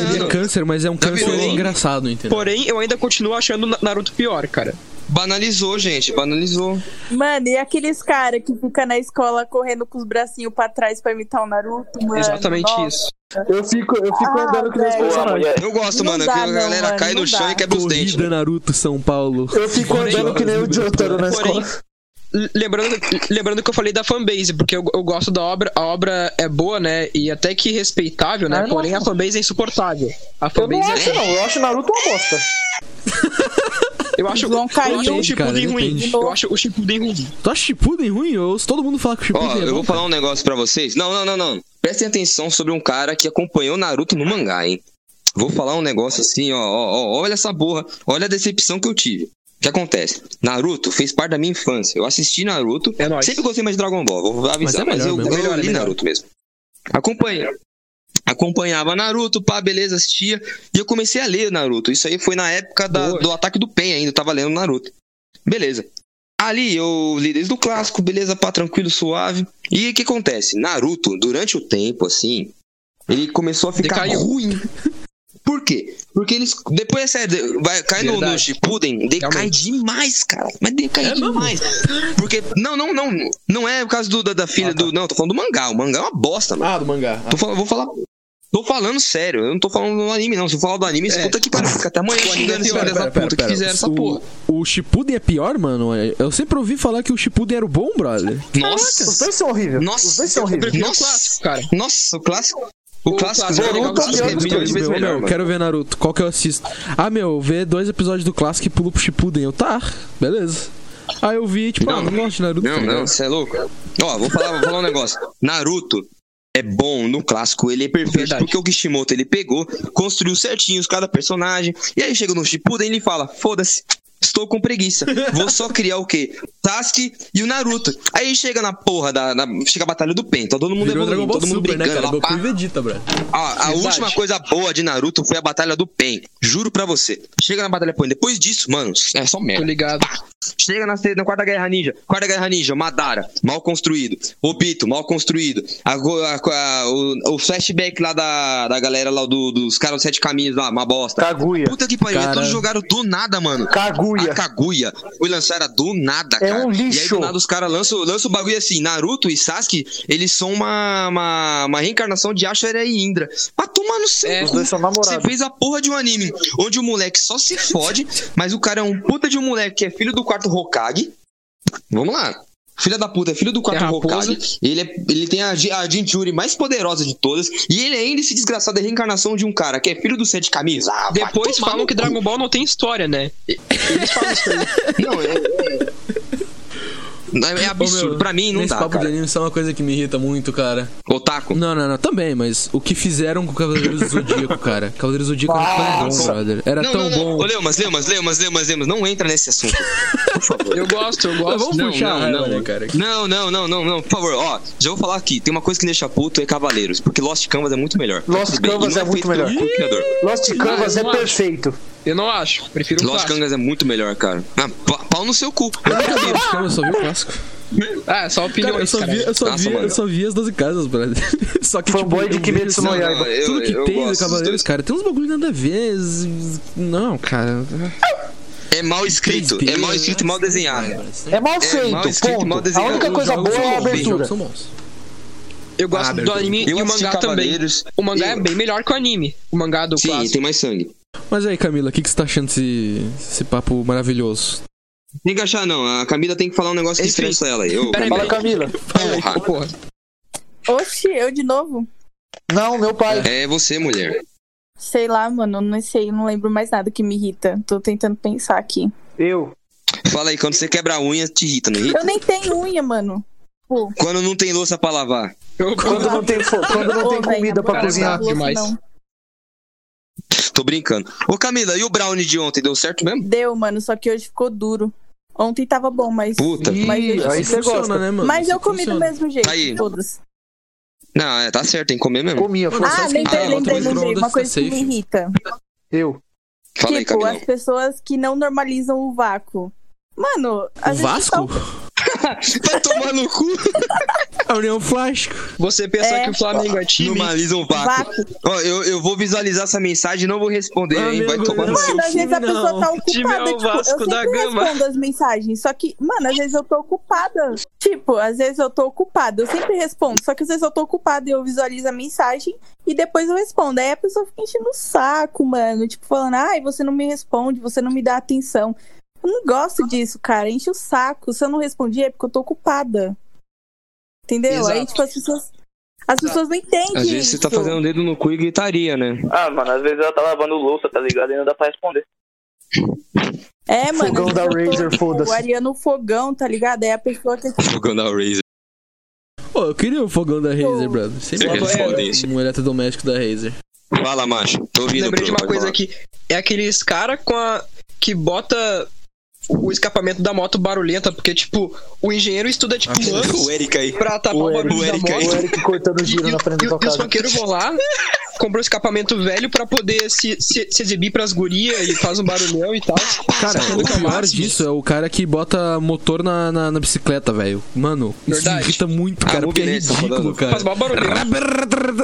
Jojo é câncer, mas é um Já câncer engraçado, entendeu? Porém, eu ainda continuo achando Na- Naruto pior, cara. Banalizou, gente. Banalizou. Mano, e aqueles caras que ficam na escola correndo com os bracinhos pra trás pra imitar o Naruto, mano? Exatamente Nossa. isso. Eu fico, eu fico Ah, andando que nem a personagens. mulher. Eu gosto, Não mano. dá, que a não, galera mano, cai no não chão dá. e quebra os dentes. Corrida Naruto São Paulo. Eu fico andando que nem o Jotaro na Porém, escola. lembrando, lembrando que eu falei da fanbase, porque eu, eu gosto da obra, a obra é boa, né? E até que respeitável, né? Ah, não. Porém, a fanbase é insuportável. A Eu não fanbase acho, é. não. Eu acho Naruto uma bosta. Eu acho, João eu caiu. acho o Shippuden Cara, ruim. depende. Eu acho o Shippuden ruim. Tu acha Shippuden ruim? Eu ouço todo mundo falar que o Shippuden Ó, é eu bom, vou falar um negócio pra vocês. Não, não, não, não. Prestem atenção sobre um cara que acompanhou Naruto no mangá, hein? Vou falar um negócio assim, ó, ó, ó, olha essa borra, olha a decepção que eu tive. O que acontece? Naruto fez parte da minha infância. Eu assisti Naruto. É nóis. Sempre gostei mais de Dragon Ball, vou avisar, Mas mas, é melhor eu, eu é li melhor. Naruto mesmo. Acompanhei. Acompanhava Naruto, pá, beleza, assistia. E eu comecei a ler Naruto. Isso aí foi na época da- do ataque do Pen ainda, eu tava lendo Naruto. Beleza. Ali eu li desde o clássico, beleza, pá, tranquilo, suave. E o que acontece? Naruto, durante o tempo, assim, ele começou a ficar Decaiu. ruim. Por quê? Porque eles. Depois é sério, vai, cai no, no. Shippuden, decai Realmente. demais, cara. Mas decai É mesmo? demais. Porque. Não, não, não. Não é por causa do, da, da filha Ah, tá. do. Não, tô falando do mangá. O mangá é uma bosta, mano. Ah, do mangá. Tô falando, vou falar. Tô falando sério, eu não tô falando do anime, não. Se eu falar do anime, É. puta que pariu. Fica até amanhã O anime xingando é esse pior, filho da puta que fizeram essa o, porra. O Shippuden é pior, mano? Eu sempre ouvi falar que o Shippuden era o bom, brother. Os Nossa! dois são horríveis. Nossa, Os dois são horríveis. Nossa. o clássico, cara. Nossa, o clássico. O, O clássico, clássico é legal, o clássico é Naruto, milhões de melhor, quero ver Naruto. Qual que eu assisto? Ah, meu, vê dois episódios do clássico e pulo pro Shippuden. Eu, tá, beleza. Aí eu vi, tipo, Não. ah, não gosto de Naruto. Não, tá não, você é louco. Ó, vou falar, vou falar um negócio. Naruto é bom no clássico, ele é perfeito, Verdade. porque o Kishimoto ele pegou, construiu certinho cada personagem, e aí chega no Shippuden e ele fala: foda-se. Estou com preguiça. Vou só criar o quê? Sasuke e o Naruto. Aí chega na porra da. na- chega a batalha do Pen, tá todo mundo Virou evoluindo, todo mundo Super, né, brigando. cara? lá, Vegeta, bro. A, a Verdade. última coisa boa de Naruto foi a batalha do Pen. Juro pra você. Chega na batalha do Pen. Depois disso, mano, é só Tô merda. ligado. Chega na, na Quarta Guerra Ninja. Quarta Guerra Ninja, Madara, mal construído. Obito, mal construído. A a- a- o, o flashback lá da, da galera lá do- dos caras dos Sete Caminhos lá, uma bosta. Kaguya. Puta que pariu, todos jogaram do nada, mano. Kaguya. A Kaguya foi lançada do nada, É cara. Um E aí lixo. do nada os caras lançam, lançam o bagulho assim, Naruto e Sasuke, eles são uma, uma, uma reencarnação de Ashura e Indra. Pra tomar no seu É. Os cu. dois são Você fez a porra de um anime onde o moleque só se fode, mas o cara é um puta de um moleque que é filho do quarto Hokage. Vamos lá. Filha da puta, é filho do quarto É. Hokage. Ele, é, ele tem a, a Jinchuri mais poderosa de todas. E ele ainda, esse desgraçado, é reencarnação de um cara que é filho do Sete Caminhos. Ah, Depois falam que cu. Dragon Ball não tem história, né? Eles falam isso aí. Não, é. É, é absurdo. Ô, meu, pra mim, não Nesse dá, papo cara. de anime, isso é uma coisa que me irrita muito, cara. Otaku. Não, não, não, também, mas o que fizeram com o Cavaleiros do Zodíaco, cara? Cavaleiros do Zodíaco era tão bom, brother. Era não, tão não, não. bom. Ô, Leumas, Leumas, Leumas, Leumas, Leumas, não entra nesse assunto. Por favor. Eu gosto, eu gosto. Vamos Não, puxar não, não. né, cara? Não, não, não, não, não. Por favor, ó, já vou falar aqui. Tem uma coisa que me deixa puto é Cavaleiros, porque Lost Canvas é muito melhor. Lost Canvas não é muito melhor. Lost Canvas é perfeito. Eu não acho. Prefiro o Lost clássico. Canvas é muito melhor, cara. Ah, pa- pau no seu cu. Eu nunca vi. Eu só vi o clássico. Ah, só opiniões, Cara, eu só cara. vi, eu só Nossa, vi, mano. eu só vi as 12 casas, brother. Só que, Fanboy tipo, de Kimetsu no assim, Yaiba. eu- Tudo que eu tem gosto do Cavaleiros, dois. cara, tem uns bagulho nada a ver. z- Não, cara. É mal escrito. É mal escrito e mal desenhado. É mal É feito, mal escrito e mal ponto. A desenhado. única coisa boa é a abertura. jogos são bons. Eu gosto Ah, do anime Eu e o mangá também. O mangá Eu- é bem melhor que o anime. O mangá do Sim, clássico. tem mais sangue. Mas aí, Camila, o que, que você tá achando desse, desse papo maravilhoso? Tem que achar, não. A Camila tem que falar um negócio que Enfim. estressa ela aí. Ô, Peraí, Fala, Camila. Camila. Porra. Porra. Oxi, eu de novo? Não, meu pai. É você, mulher. Sei lá, mano, não sei, não lembro mais nada que me irrita. Tô tentando pensar aqui. Eu. Fala aí, quando você quebra a unha, te irrita, não irrita? Eu nem tenho unha, mano. Pô, Quando não tem louça pra lavar. Eu Quando não tem, fo- quando não Ô, tem velho, comida pra cozinhar. não dá demais. não. Tô brincando. Ô, Camila, e o brownie de ontem? Deu certo mesmo? Deu, mano, só que hoje ficou duro. Ontem tava bom, mas. Puta. Mas eu- aí você Funciona, gosta. né, mano? Mas Isso eu comi do funciona. mesmo jeito, Aí. todos. Não, é, tá certo, tem que comer mesmo. Comia, só Ah, lembrei, lembrei, lembrei. Uma coisa tá que me safe. irrita. Eu. Fala aí, tipo, Camila. as pessoas que não normalizam o vácuo. Mano, às O vezes Vasco? são- Vai tomar no cu. A União Flasco. Você pensa É. que o Flamengo é time? Normaliza um vácuo. vácuo. Ó, eu, eu vou visualizar essa mensagem e não vou responder, hein? Vai Amigo, tomar no eu- seu Mano, às vezes a pessoa não. tá é ocupada. o tipo, Vasco eu da sempre Gama. respondo as mensagens. Só que, mano, às vezes eu tô ocupada. Tipo, às vezes eu tô ocupada. Eu sempre respondo. Só que às vezes eu tô ocupada e eu visualizo a mensagem e depois eu respondo. Aí a pessoa fica enchendo o saco, mano. Tipo, falando, ai, você não me responde, você não me dá atenção. Eu não gosto disso, cara. Enche o saco. Se eu não respondi é porque eu tô ocupada. Entendeu? Aí, Exato. tipo, as pessoas. As pessoas não entendem. Às vezes você tá isso. fazendo o dedo no cu e gritaria, né? Ah, mano, às vezes ela tá lavando louça, tá ligado? E não dá pra responder. É, mano. Fogão da Razer, tipo, foda-se. Ariano fogão, tá ligado? Aí a pessoa que Jogando a Razer. Pô, eu queria o fogão da Razer, brother. Sempre responde um- isso. um eletrodoméstico da Razer. Fala, macho. Tô ouvindo. Lembrei de uma coisa falar. aqui. É aqueles cara com a. que bota o escapamento da moto barulhenta, porque, tipo, o engenheiro estuda, tipo, anos O Eric aí. pra tapar O o, Eric- barulho o da Eric aí. moto. O Eric cortando E, giro e- na frente e- da e tua os funkeiros vão lá, compram um escapamento velho pra poder se, se, se exibir pras gurias e faz um barulhão e tal. Cara, o é o pior disso é o cara que bota motor na, na, na bicicleta, velho. Mano, isso Verdade. me irrita muito, Ah, cara, porque é tá ridículo, cara. Faz mal barulhão.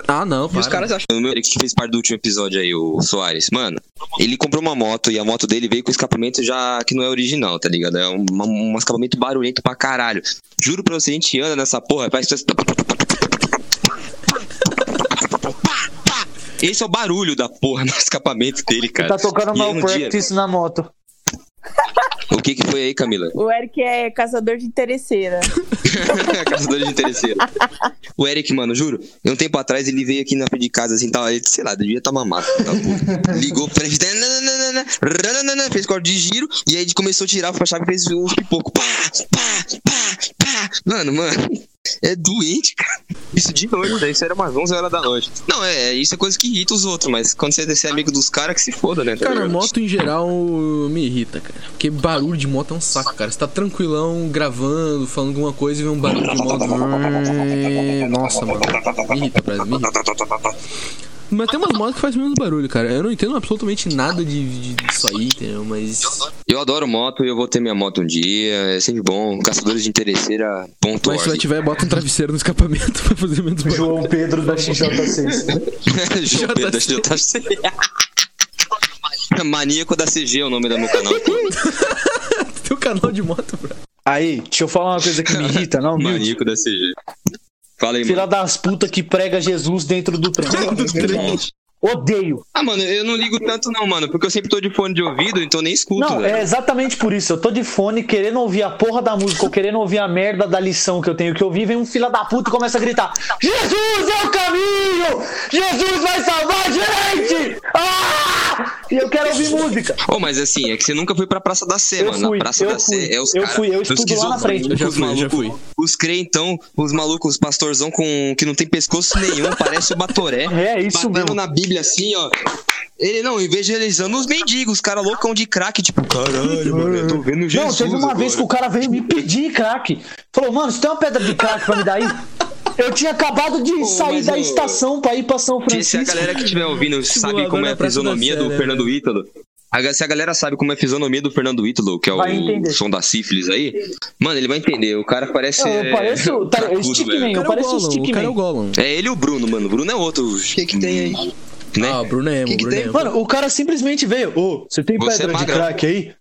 Ah, não, E os para. caras acham. O meu Eric que fez parte do último episódio aí, o Soares. Mano, ele comprou uma moto e a moto dele veio com escapamento já que não é original, tá ligado? É um, um escapamento barulhento pra caralho. Juro pra você, a gente anda nessa porra, parece que Esse é o barulho da porra no escapamento dele, cara. Tá tocando mal um dia- practice na moto. O que que foi aí, Camila? O Eric é caçador de interesseira. Caçador de interesseiro. O Eric, mano, juro, um tempo atrás ele veio aqui na frente de casa assim, tal, ele, sei lá, devia estar mamado. tá. Ligou pra ele, fez corte de giro, e aí ele começou a tirar a chave e fez os pipocos. Pá, pá, pá, pá. Mano, mano. É doente, cara. Isso de noite, daí isso era umas 11 horas da noite. Não, é, isso é coisa que irrita os outros, mas quando você é amigo dos caras, que se foda, né? tá Cara, ligado? moto em geral me irrita, cara. Porque barulho de moto é um saco, cara. Você tá tranquilão, gravando, falando alguma coisa e vê um barulho de moto. Nossa, mano. Me irrita, Brasil, me irrita. Mas tem umas motos que fazem menos barulho, cara. Eu não entendo absolutamente nada de, de, disso aí, entendeu? Mas. Eu adoro moto e eu vou ter minha moto um dia. É sempre bom. Caçadores de interesseira, ponto Mas se org. tiver, bota um travesseiro no escapamento pra fazer menos barulho. João Pedro da XJ6. João Pedro da JC. Maníaco da CG é o nome do meu canal. Tem um canal de moto, bro. Aí, deixa eu falar uma coisa que me irrita, não? Maníaco da CG. Fala aí, Filha mano. das putas que prega Jesus dentro do trem. Odeio. Ah, mano, eu não ligo tanto não, mano, porque eu sempre tô de fone de ouvido, então nem escuto, Não, velho. é exatamente por isso. Eu tô de fone querendo ouvir a porra da música ou querendo ouvir a merda da lição que eu tenho que ouvir. Vem um filho da puta e começa a gritar: Jesus é o caminho! Jesus vai salvar a gente! Ah! E eu quero ouvir música. Oh, mas assim, é que você nunca foi pra Praça da Sé, Eu mano. fui, Na Praça eu da fui, Sé é os eu fui, eu os estudo lá na frente. Eu já os fui, eu já malucos, fui. os crentão, os malucos, os pastorzão com que não tem pescoço nenhum, parece o Batoré. É, isso mesmo. na Bíblia assim, ó. Ele não, evangelizando os mendigos, os caras loucão de crack, tipo, caralho, mano, eu tô vendo Jesus. Não, teve uma agora. vez que o cara veio me pedir crack. Falou, mano, você tem uma pedra de crack pra me dar aí? Eu tinha acabado de Pô, sair da eu- estação pra ir pra São Se- Se a Francisco. galera que estiver ouvindo sabe Simulador como é a da fisionomia do né, Fernando? Ítalo, se a galera sabe como é a fisionomia do Fernando Ítalo, que é o som da sífilis aí, mano, ele vai entender. O cara parece. Eu, eu pareço. Tá, eu eu cara é o pareço o cara é o. Gollum. É ele e o Bruno, mano. O Bruno é outro. O que que tem aí? Né? Ah, o Bruno é emo, Que que Bruno é tem? emo. Mano, o cara simplesmente veio. Ô, você tem Você pedra é de magrão. crack aí?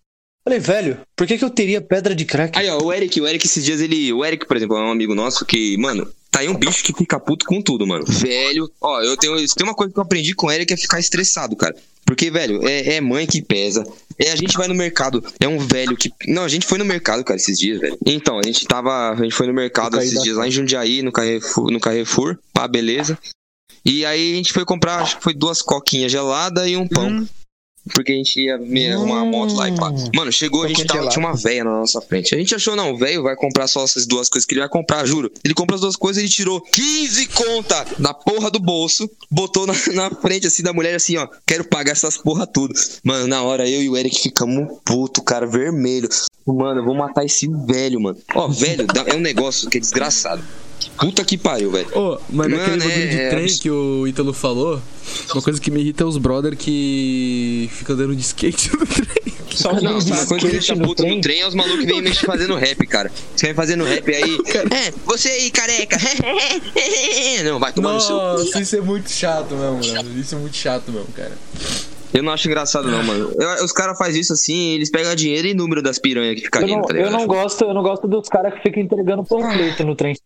Falei, velho, por que, que eu teria pedra de crack? Aí, ó, o Eric, o Eric, esses dias ele. O Eric, por exemplo, é um amigo nosso que, mano, tá aí um bicho que fica puto com tudo, mano. Velho. Ó, eu tenho. Se tem uma coisa que eu aprendi com o Eric é ficar estressado, cara. Porque, velho, é, é mãe que pesa. É, a gente vai no mercado. É um velho que. Não, a gente foi no mercado, cara, esses dias, velho. Então, a gente tava. A gente foi no mercado esses dias lá em Jundiaí, no Carrefour, no Carrefour. Pá, beleza. E aí a gente foi comprar, acho que foi duas coquinhas geladas e um pão. Porque a gente ia me arrumar a moto lá e pá. Mano, chegou, a gente tava, tinha uma véia na nossa frente. A gente achou, não, o velho vai comprar só essas duas coisas que ele vai comprar, juro. Ele comprou as duas coisas e ele tirou 15 conta da porra do bolso, botou na, na frente assim da mulher assim, ó, quero pagar essas porra tudo. Mano, na hora eu e o Eric ficamos puto, cara, vermelho. Mano, eu vou matar esse velho, mano. Ó, velho, é um negócio que é desgraçado. Puta que pariu, velho. Ô, mas Mano, naquele bagulho de é trem absurdo. que o Ítalo falou, uma coisa que me irrita é os brother que fica dando de skate no trem. Só os Não, nomes, uma coisa que deixa puto trem? no trem é os malucos que vêm mexer fazendo rap, cara. Você vem fazendo rap aí. É, você aí, careca. Não, vai tomar no seu. Nossa, isso é muito chato mesmo, mano. Isso é muito chato mesmo, cara. Eu não acho engraçado, não, mano. Eu- os caras fazem isso assim, eles pegam dinheiro e número das piranhas que ficam Eu rindo, não, tá eu não gosto, eu não gosto dos caras que ficam entregando panfleto no trem.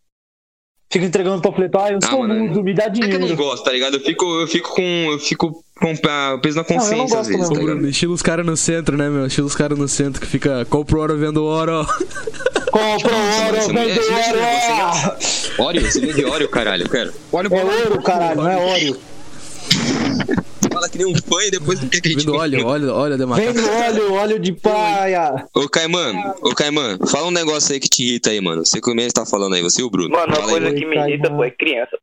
Fica entregando panfleto, ah, eu Ah, sou mano, mudo, me dá É que eu não dinheiro. gosto, tá ligado? Eu fico, eu fico com. Eu fico com ah, o peso na eu não consciência às gosto vezes, tá? Bruno, estilo os caras no centro, né, meu? Estilo os caras no centro que fica compra hora vendo hora, ó. Compra ouro, é, você não- ouro! Óleo, você vende óleo, caralho, eu quero. Olha o É ouro, caralho, não é óleo. Fala que nem um fã e depois não quer que a gente. Vendo óleo, óleo, óleo de macaco. Óleo, óleo de praia. Ô, Caiman, ô, Caiman, fala um negócio aí que te irrita aí, mano. Você que mesmo tá falando aí, você e o Bruno. Mano, uma Fala aí, coisa mano. que me irrita, pô, é criança.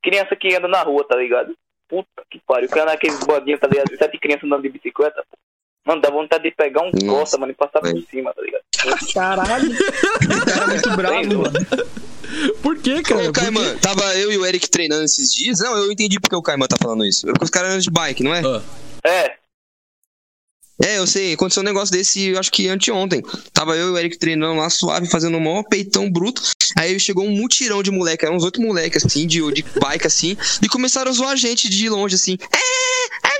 Criança que anda na rua, tá ligado? Puta que pariu. O cara naqueles bodinhos, tá ligado? Sete crianças andando de bicicleta, pô. Mano, dá vontade de pegar um Nossa, costa, mano, e passar por velho. cima, tá ligado? Caralho. O cara é muito bravo, mano. Por que, cara? Ô? Caiman, tava eu e o Eric treinando esses dias. Não, eu entendi porque o Caiman tá falando isso. É porque os caras andam de bike, não é? Ah, É, É, eu sei. Aconteceu um negócio desse, eu acho que anteontem. Tava eu e o Eric treinando lá suave, fazendo um maior peitão bruto. Aí chegou um mutirão de moleque, eram uns outros moleques, assim, de, de bike, assim. E começaram a zoar a gente de longe, assim. É, é,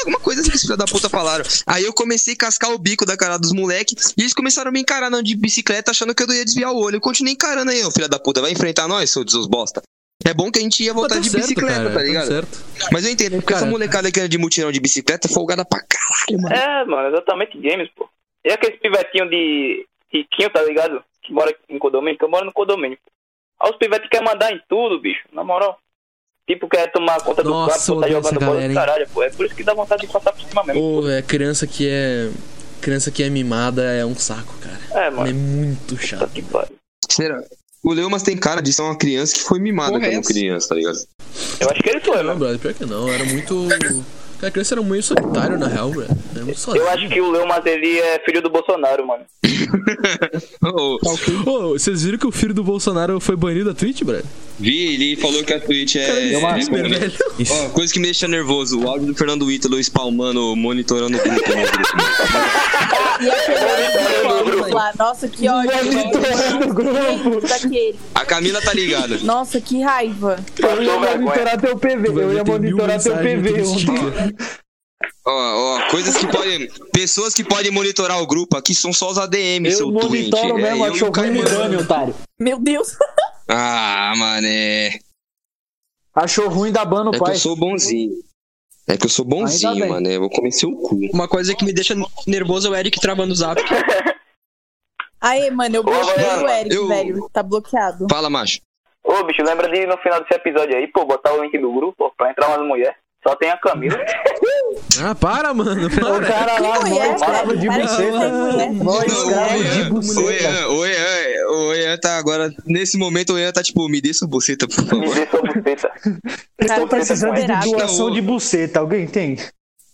alguma coisa assim que os filhos da puta falaram. Aí eu comecei a cascar o bico da cara dos moleques. E eles começaram a me encarar não, de bicicleta, achando que eu ia desviar o olho. Eu continuei encarando aí, ô filho da puta. Vai enfrentar nós, seus seus bosta. É bom que a gente ia voltar tá de certo, bicicleta, cara, tá ligado? certo. Mas eu entendo, porque Cara, essa molecada que era de mutirão de bicicleta é folgada pra caralho, mano. é, mano, exatamente games, pô. E aqueles pivetinhos de riquinho, tá ligado? Que mora em condomínio, que eu moro no condomínio, pô. Aí os pivetes querem mandar em tudo, bicho, na moral. Tipo, quer tomar conta do Nossa, carro, pô, tá odeio essa jogando bola galera, do caralho, pô. É por isso que dá vontade de passar por cima mesmo. Ô, velho, criança que é. Criança que é mimada é um saco, cara. É, É mano. muito Puta chato. que pariu. Será? O Leumas tem cara de ser uma criança que foi mimada Correto. quando criança, tá ligado? Eu acho que ele foi, Não, mano. brother, pior que não. Era muito. Cara, a criança era meio solitário, na real, brother. Era muito sozinho. Eu acho que o Leomas ele é filho do Bolsonaro, mano. Ô, Ô, vocês viram que o filho do Bolsonaro foi banido da Twitch, brother? Vi, ele falou que a Twitch é. Cara, é streamer, velho. Ó, coisa que me deixa nervoso, o áudio do Fernando Ítalo spalmando, monitorando o grupo. né, nossa, que ódio. Monitorando o grupo. A Camila tá ligada. Nossa, que raiva. Eu ia monitorar teu PV. Eu ia monitorar teu PV. Ó, ó, coisas que podem. Pessoas que podem monitorar o grupo aqui são só os ADM, Eu seu monitoro É, mesmo, e ruim me Caimano. dane, otário. Meu Deus. Ah, mané. Achou ruim da ban no É que pai. eu sou bonzinho. É que eu sou bonzinho, mano. Eu vou comer seu cu. Uma coisa que me deixa nervoso é o Eric travando o zap. Aê, mano, eu bloqueei o Eric, eu- velho. Tá bloqueado. Fala, macho. Ô, bicho, lembra de no final desse episódio aí, pô, botar o link do grupo pô, pra entrar umas mulheres. Só tem a Camila. Ah, para, mano. O Para. cara lá, nós escravo velho? de buceta. Nós Não, escravo de O buceta. O Ian, o Ian tá agora. Nesse momento, o Ian tá tipo, me dê sua buceta, por Me favor. dê sua buceta. Estou precisando de doação de buceta. Alguém tem?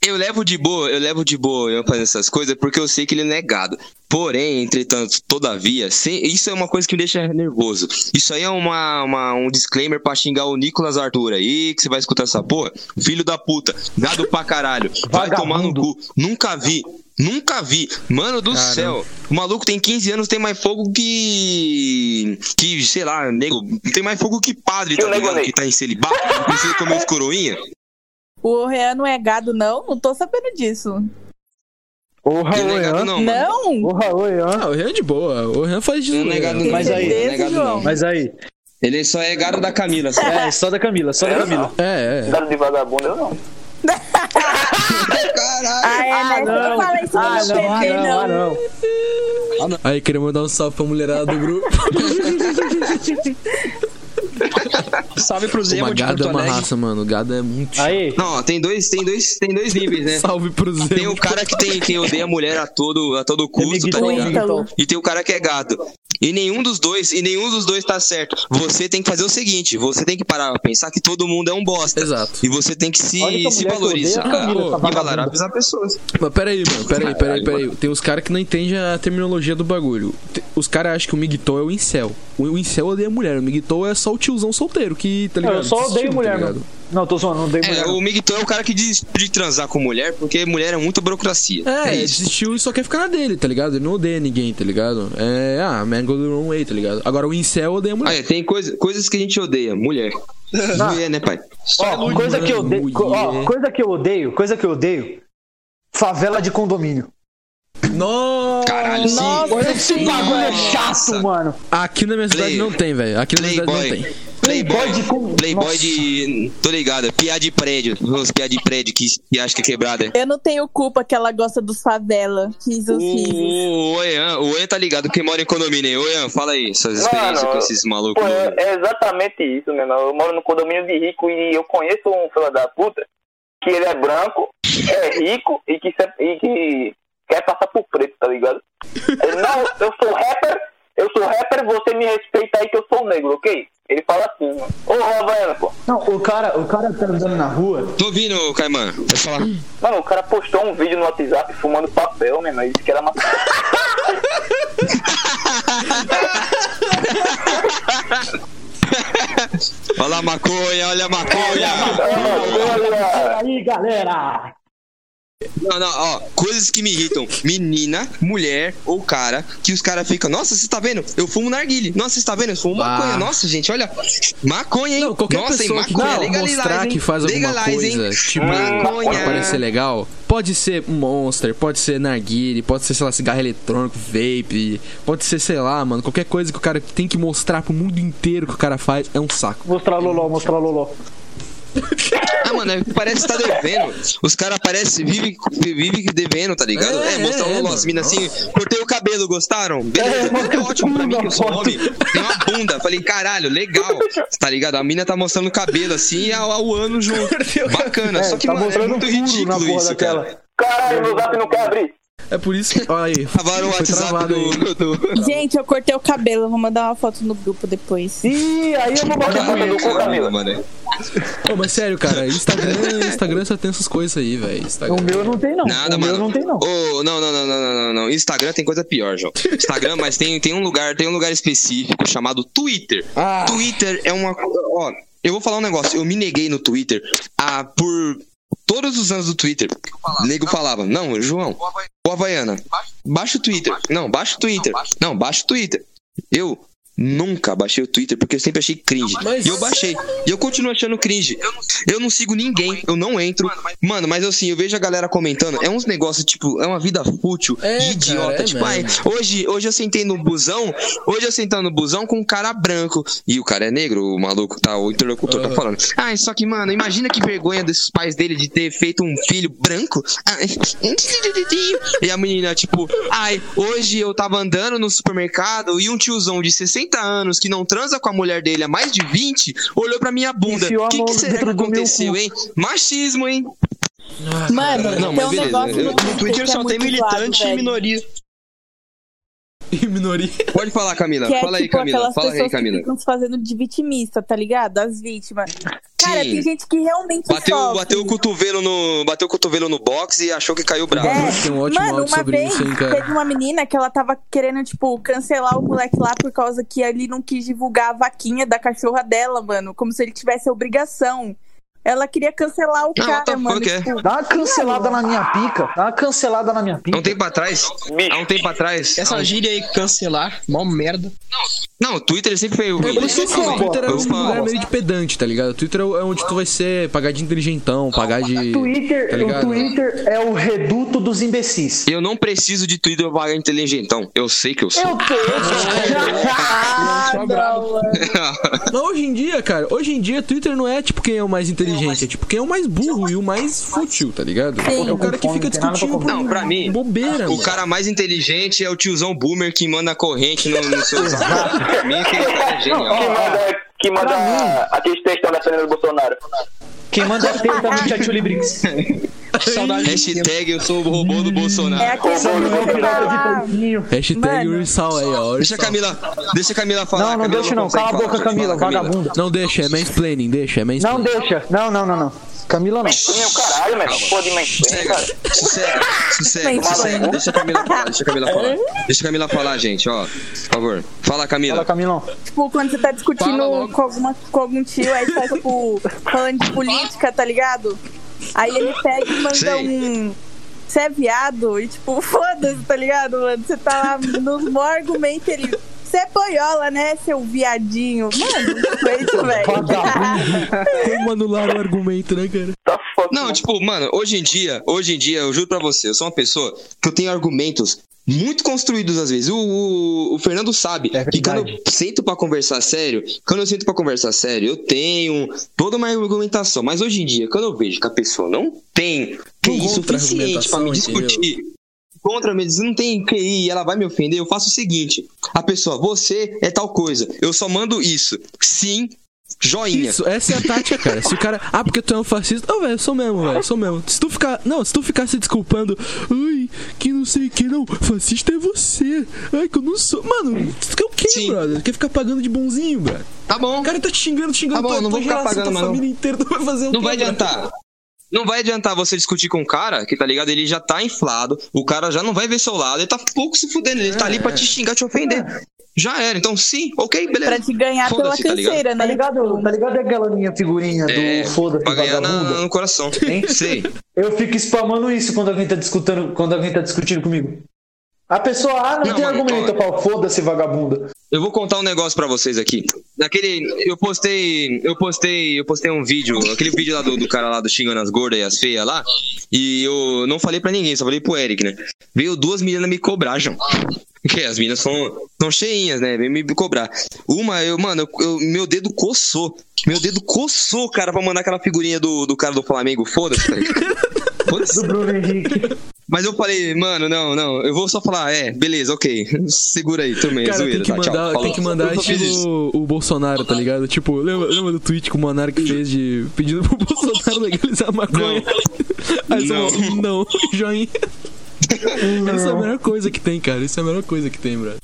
Eu levo de boa, eu levo de boa eu fazer essas coisas porque eu sei que ele é negado. Porém, entretanto, todavia, sem- isso é uma coisa que me deixa nervoso. Isso aí é uma, uma- um disclaimer pra xingar o Nicolas Arthur aí, que você vai escutar essa porra. Filho da puta, gado pra caralho. Vai Vagabundo. tomar no cu. Nunca vi. Nunca vi. Mano do Caramba. céu. O maluco tem 15 anos, tem mais fogo que. Que, sei lá, nego. Tem mais fogo que padre, Que tá ligado? Que tá em celibato. Precisa comer os coroinha. O Rean não é gado, não? Não tô sabendo disso. Ele não é gado, não. Não? Porra, Oian. Ah, o Renan é de boa. O Renan faz de Não é gado, não. Mas aí, Não é gado, não. Mas aí. Ele só é gado da Camila. só. É, só da Camila, só da Camila. É, é. Dado de vagabundo, eu não. Ah, é, né? Você não fala isso no Ah, meu não, ah, não, ah, não. Aí, queria mandar um salve pra mulherada do grupo. Salve pro Zemo Uma de gado Porto é uma Alegre. raça, mano. Gado é muito chato. Aí. Não, tem dois, tem dois, tem dois níveis, né? Salve pro Zé. Tem o cara que tem que odeia a mulher a todo, a todo custo, tá ligado? Ítalo. E tem o cara que é gado. E nenhum dos dois, e nenhum dos dois tá certo. Você tem que fazer o seguinte, você tem que parar pra pensar que todo mundo é um bosta. Exato. E você tem que se, que a se valorizar a Camila, essa e valorizar pessoas. Mas peraí, mano, peraí, peraí, peraí. Tem uns caras que não entendem a terminologia do bagulho. Os caras acham que o Migtol é o incel. O incel odeia mulher. O Migtol é só o tiozão solteiro que, tá ligado? Eu só odeio Desistiu, mulher, tá mano. Não, tô zoando, não odeio mulher. É, não. o Miguel é o cara que diz de transar com mulher, porque mulher é muita burocracia. É, É desistiu e só quer ficar na dele, tá ligado? Ele não odeia ninguém, tá ligado? É, ah, man go the wrong way, tá ligado? Agora o incel odeia mulher. Ah, é, tem coisa, coisas que a gente odeia. Mulher. Mulher, né, pai? Ó, coisa que eu odeio. mulher. Ó, coisa que eu odeio, coisa que eu odeio. Favela de condomínio. Nossa! Caralho, sim. Nossa, Esse bagulho é chato, mano. Aqui na minha cidade Play- não tem, velho. Aqui na minha cidade não tem. Playboy, de Playboy Nossa. de. Tô ligado, piada de prédio. Os piada de prédio que, que acha que é quebrada. Eu não tenho culpa que ela gosta dos favela. Risos, risos. O Oian, o Oian tá ligado, quem mora em condomínio. Oian, fala aí, suas experiências Mano, com esses malucos. Pô, é, exatamente isso, meu irmão. Eu moro no condomínio de rico e eu conheço um filho da puta que ele é branco, é rico e que, e que quer passar por preto, tá ligado? Ele, não, eu sou rapper, eu sou rapper, você me respeita aí que eu sou negro, ok? Ele fala assim, mano. Ô, Havaiana, pô. Não, o cara, o cara tá andando na rua. Tô ouvindo, Caimã. Pode falar. Mano, o cara postou um vídeo no WhatsApp fumando papel, meu irmão. Ele disse que era maconha. Olha a maconha, olha a maconha. Olha, Aí, galera. Não, não, ó, coisas que me irritam. Menina, mulher ou cara, que os caras ficam, nossa, você tá vendo? Eu fumo narguile. Nossa, você tá vendo? Eu fumo Ah. maconha. Nossa, gente, olha. Maconha, hein? Não, qualquer nossa, pessoa hein, que maconha, não, legalize, mostrar hein? que faz alguma Legalize, hein? coisa, tipo, maconha. pra parecer legal, pode ser Monster, pode ser narguile, pode ser, sei lá, cigarro eletrônico, vape, pode ser, sei lá, mano, qualquer coisa que o cara tem que mostrar pro mundo inteiro que o cara faz é um saco. Mostrar Loló, mostrar Loló. Ah, mano, é parece que tá devendo. Os caras parecem, vive, vive devendo, tá ligado? É, É, mostrar é, minas assim, cortei o cabelo, gostaram? Beleza, É, é, ótimo pra mim que eu sou homem. Tem uma bunda. Falei, caralho, legal. Tá ligado? A mina tá mostrando o cabelo assim ao, ao ano junto. Bacana. É, Só que, tá mano, é mostrando muito ridículo isso, cara. Caralho, meu zap não quer abrir. É por isso que. Olha aí. Travaram o WhatsApp do, do... Gente, eu cortei o cabelo, eu vou mandar uma foto no grupo depois. Ih, aí eu vou bater punheta. Caramba, mano. Ô, mas sério, cara, Instagram, Instagram só tem essas coisas aí, velho. O meu não tem, não. Nada, o mano. meu não tem, não. Não, não, não, não, não, não, não. Instagram tem coisa pior, João. Instagram, mas tem, tem um lugar, tem um lugar específico chamado Twitter. Ah. Twitter é uma. Ó, eu vou falar um negócio. Eu me neguei no Twitter a, por todos os anos do Twitter. O nego falava, não, João, o Havaiana, baixa o Twitter. Não, baixa o Twitter. Não, baixa o Twitter. Eu nunca baixei o Twitter porque eu sempre achei cringe. Mas- E eu baixei. E eu continuo achando cringe. Eu não sigo ninguém, eu não entro. Mano, mas assim, eu vejo a galera comentando. É uns negócios, tipo, é uma vida fútil É, e idiota. cara, é tipo, ai, hoje, hoje eu sentei no busão. Hoje eu sentei no busão com um cara branco. E o cara é negro, o maluco tá, o interlocutor tá Aham. falando. Ai, só que, mano, imagina que vergonha desses pais dele de ter feito um filho branco. Ai, E a menina, tipo, ai, hoje eu tava andando no supermercado e um tiozão de 60 anos que não transa com a mulher dele há mais de 20 olhou pra minha bunda. O que, que será que aconteceu, hein? Machismo, hein? Mano, Não, tem um beleza, negócio no no Twitter, Twitter que é só tem muito militante e velho. minoria. E minoria. Pode falar, Camila. Que é Fala aí, tipo Camila. aquelas Fala aí, Camila. ficam se fazendo de vitimista, tá ligado? As vítimas. Cara, Sim. tem gente que realmente Bateu, sofre. bateu o cotovelo no. Bateu o cotovelo no box e achou que caiu bravo. É, Tem um ótimo mano, uma sobre vez isso, hein, cara. teve uma menina que ela tava querendo, tipo, cancelar o moleque lá por causa que ele não quis divulgar a vaquinha da cachorra dela, mano. Como se ele tivesse a obrigação. Ela queria cancelar o Ah, cara, the mano. é? Dá uma cancelada na minha pica. Dá uma cancelada na minha Há pica. um tempo atrás. Há um tempo atrás. há Essa um- gíria aí, cancelar, mó merda. Não, o Twitter sempre foi. É isso que Calma, o Twitter é eu um lugar meio de pedante, tá ligado? O Twitter é onde tu vai ser pagar de inteligentão, pagar de. Twitter, tá o? Twitter é o reduto dos imbecis. Eu não preciso de Twitter pra pagar inteligentão. Eu sei que eu sou. Eu tô. Ah, Só não, bravo. mano. Mas hoje em dia, cara, hoje em dia Twitter não é tipo quem é o mais inteligente, é tipo quem é o mais burro e o mais fútil, tá ligado? Sim. É o cara que fica discutindo. Não, pra mim, bobeira, O cara mais inteligente é o tiozão boomer que manda corrente no, no seu zap. Pra mim, cara é genial. Que manda, que Pra manda aqueles textão o Bolsonaro. Quem manda é no chat Briggs. Saudade Hashtag eu sou o robô do Bolsonaro. É aquele fala. porquinho. Hashtag. Ursal aí, ó. Deixa a. Camila, deixa a Camila falar. Não, não Camila deixa não. Cala a boca. Camila, Fala, vagabunda. Não deixa, é mansplaining, deixa, é Não mansplaining. deixa. Não, não, não, não. Camila não. Sim, o caralho, meu. Pô, de mainstream, cara. Sossega, sossega, sossega. Deixa a Camila falar, deixa a Camila falar. Deixa a Camila falar, gente, ó. Por favor. Fala, Camila. Fala, Camilão. Tipo, quando você tá discutindo com, alguma, com algum tio, aí tá, tipo, falando de política, tá ligado? Aí ele pega e manda Sei. um. Você é viado? E tipo, foda-se, tá ligado, mano? Você tá lá no maior argumento ele. Você é boiola, né, seu viadinho? Mano, é isso, velho. Como anular o argumento, né, cara? Tá foda. Não, tipo, mano, hoje em dia, hoje em dia, eu juro pra você, eu sou uma pessoa que eu tenho argumentos muito construídos às vezes. O, o, o Fernando sabe É que quando eu sento pra conversar sério, quando eu sento pra conversar sério, eu tenho toda uma argumentação. Mas hoje em dia, quando eu vejo que a pessoa não tem QI suficiente pra me discutir. Contra mim, não tem QI, ela vai me ofender. Eu faço o seguinte: a pessoa, você é tal coisa. Eu só mando isso. Sim, joinha. Isso, essa é a tática, cara. Se o cara. Ah, porque tu é um fascista. Não, velho, eu sou mesmo, velho. Sou mesmo. Se tu ficar. Não, se tu ficar se desculpando. Ai, que não sei o que, não. Fascista é você. Ai, que eu não sou. Mano, tu quer o quê, Sim. brother? Quer ficar pagando de bonzinho, brother? Tá bom. O cara tá te xingando, te xingando. Tá bom, tua- não vou ficar pagando tua não. família inteira, tu vai fazer o Não quê, vai brother? adiantar. Não vai adiantar você discutir com um cara que, tá ligado? Ele já tá inflado, o cara já não vai ver seu lado, ele tá pouco se fudendo, ele tá ali pra te xingar, te ofender. Já era, então sim, ok, beleza. Pra te ganhar pela tá ligado? canseira, Tá né? ligado? Tá ligado aquela minha figurinha do É, foda-se pra ganhar na- vagabunda? no coração. Hein? Sei. Eu fico spamando isso quando alguém tá discutindo, quando alguém tá discutindo comigo. A pessoa, ah, não, Não, tem mano, argumento, olha. falo, foda-se vagabunda. Eu vou contar um negócio pra vocês aqui. Naquele. Eu postei. Eu postei. Eu postei um vídeo. Aquele vídeo lá do, do cara lá do xingando as gordas e as feias lá. E eu não falei pra ninguém, só falei pro Eric, né? Veio duas meninas me cobrar, João. Porque as meninas são, são cheinhas, né? Veio me cobrar. Uma, eu, mano, eu- eu- meu dedo coçou. Meu dedo coçou, cara, pra mandar aquela figurinha do, do cara do Flamengo. Foda-se, tá ligado? Foda-se. Do Bruno Henrique. Mas eu falei, mano, não, não. Eu vou só falar, é, beleza, ok. Segura aí, turma. Cara, zoeira, tem que tá? Tchau, mandar, falou. tem que mandar estilo o Bolsonaro, tá ligado? Tipo, lembra, lembra do tweet que o Monark fez de pedindo pro Bolsonaro legalizar a maconha? Aí você Não. falou, não, joinha. Isso é a melhor coisa que tem, cara. Isso é a melhor coisa que tem, bro.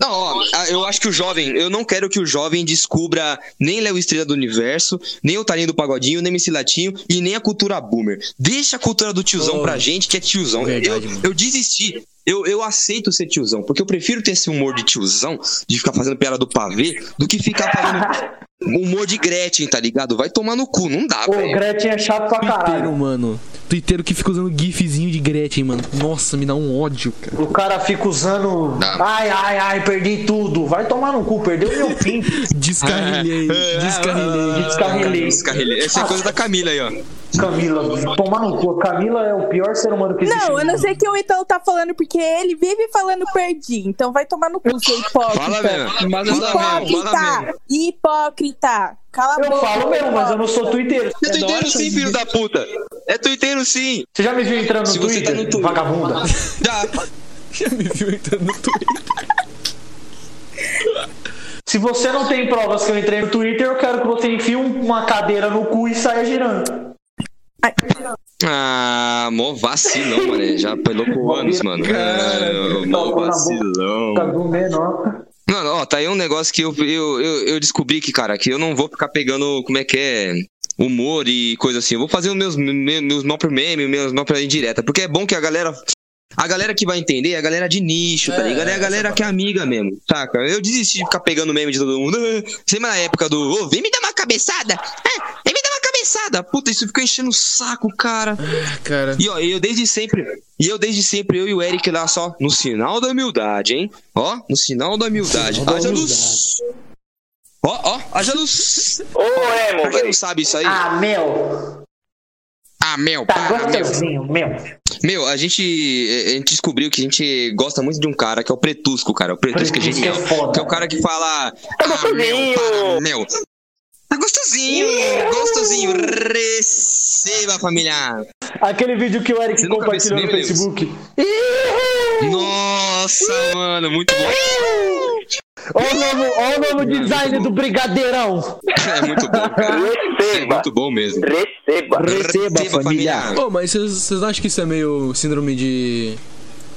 Não, ó, eu acho que o jovem, eu não quero que o jovem descubra nem Léo Estrela do Universo, nem o Tarinho do Pagodinho, nem Missy Latinho e nem a cultura boomer. Deixa a cultura do tiozão Oh, pra gente, que é tiozão. verdade, eu, mano. eu desisti. Eu, eu aceito ser tiozão, porque eu prefiro ter esse humor de tiozão, de ficar fazendo piada do pavê, do que ficar fazendo humor de Gretchen, tá ligado? Vai tomar no cu, não dá, velho. Gretchen é chato pra caralho. mano. Twitteiro que fica usando gifzinho de Gretchen, mano. Nossa, me dá um ódio, cara. O cara fica usando. Não. Ai, ai, ai, perdi tudo. Vai tomar no cu, perdeu meu pinto. Descarrilhei, descarrilhei. Descarrilhei. Descarrilhei. Essa é coisa da Camila aí, ó. Camila, tomar no cu. A Camila é o pior ser humano que existe. Não, eu não sei que o Ítalo tá falando, porque ele vive falando perdi. Então vai tomar no cu, seu hipócrita. Fala mesmo. Mas essa Fala mesmo, fala mesmo. Hipócrita! Cala Eu boca. falo mesmo, mas eu não sou twitteiro. É tuiteiro sim, filho da puta. É tuiteiro sim. Você já me viu entrando no Se você tá Twitter? no Twitter. Vagabunda. Já. Já me viu entrando no Twitter. Se você não tem provas que eu entrei no Twitter, eu quero que você enfie um- uma cadeira no cu e saia girando. Ah, mó vacilão, mano. Já pelou por anos, mano. É, mó vacilão. Fica do menor. Mano, ó, tá aí um negócio que eu, eu, eu, eu descobri que, cara, que eu não vou ficar pegando, como é que é, humor e coisa assim. Eu vou fazer os meus, meus, meus próprios memes, meus próprios indireta. Porque é bom que a galera. A galera que vai entender é a galera de nicho, tá É, ligado? É a galera que é amiga mesmo, saca? Eu desisti de ficar pegando meme de todo mundo. Sempre na época do, ô, vem me dar uma cabeçada! Ah, cabeçada! Puta, isso ficou enchendo o saco, cara. Ah, cara. E ó, eu desde sempre, e eu desde sempre, eu e o Eric lá só, no sinal da humildade, hein? Ó, no sinal da humildade. Sinal da Haja luz. Ó, ó, haja luz. Ô, Emo, Pra quem não sabe isso aí, Ah, meu. ah, meu, Tá pá, meu. gostosinho, meu. Meu, a gente, a gente descobriu que a gente gosta muito de um cara que é o Pretusco, cara. O Pretusco é Pretusco genial. é foda. Que é o cara que fala, ah, meu, pá, meu. Tá gostosinho, gostosinho. Receba, família. Aquele vídeo que o Eric Você compartilhou no? Facebook. Nossa, mano, muito bom. Olha o novo, olha o novo design do Brigadeirão. É muito bom, cara. É Receba. muito bom mesmo. Receba. Receba, família. Ô, mas vocês acham que isso é meio síndrome de.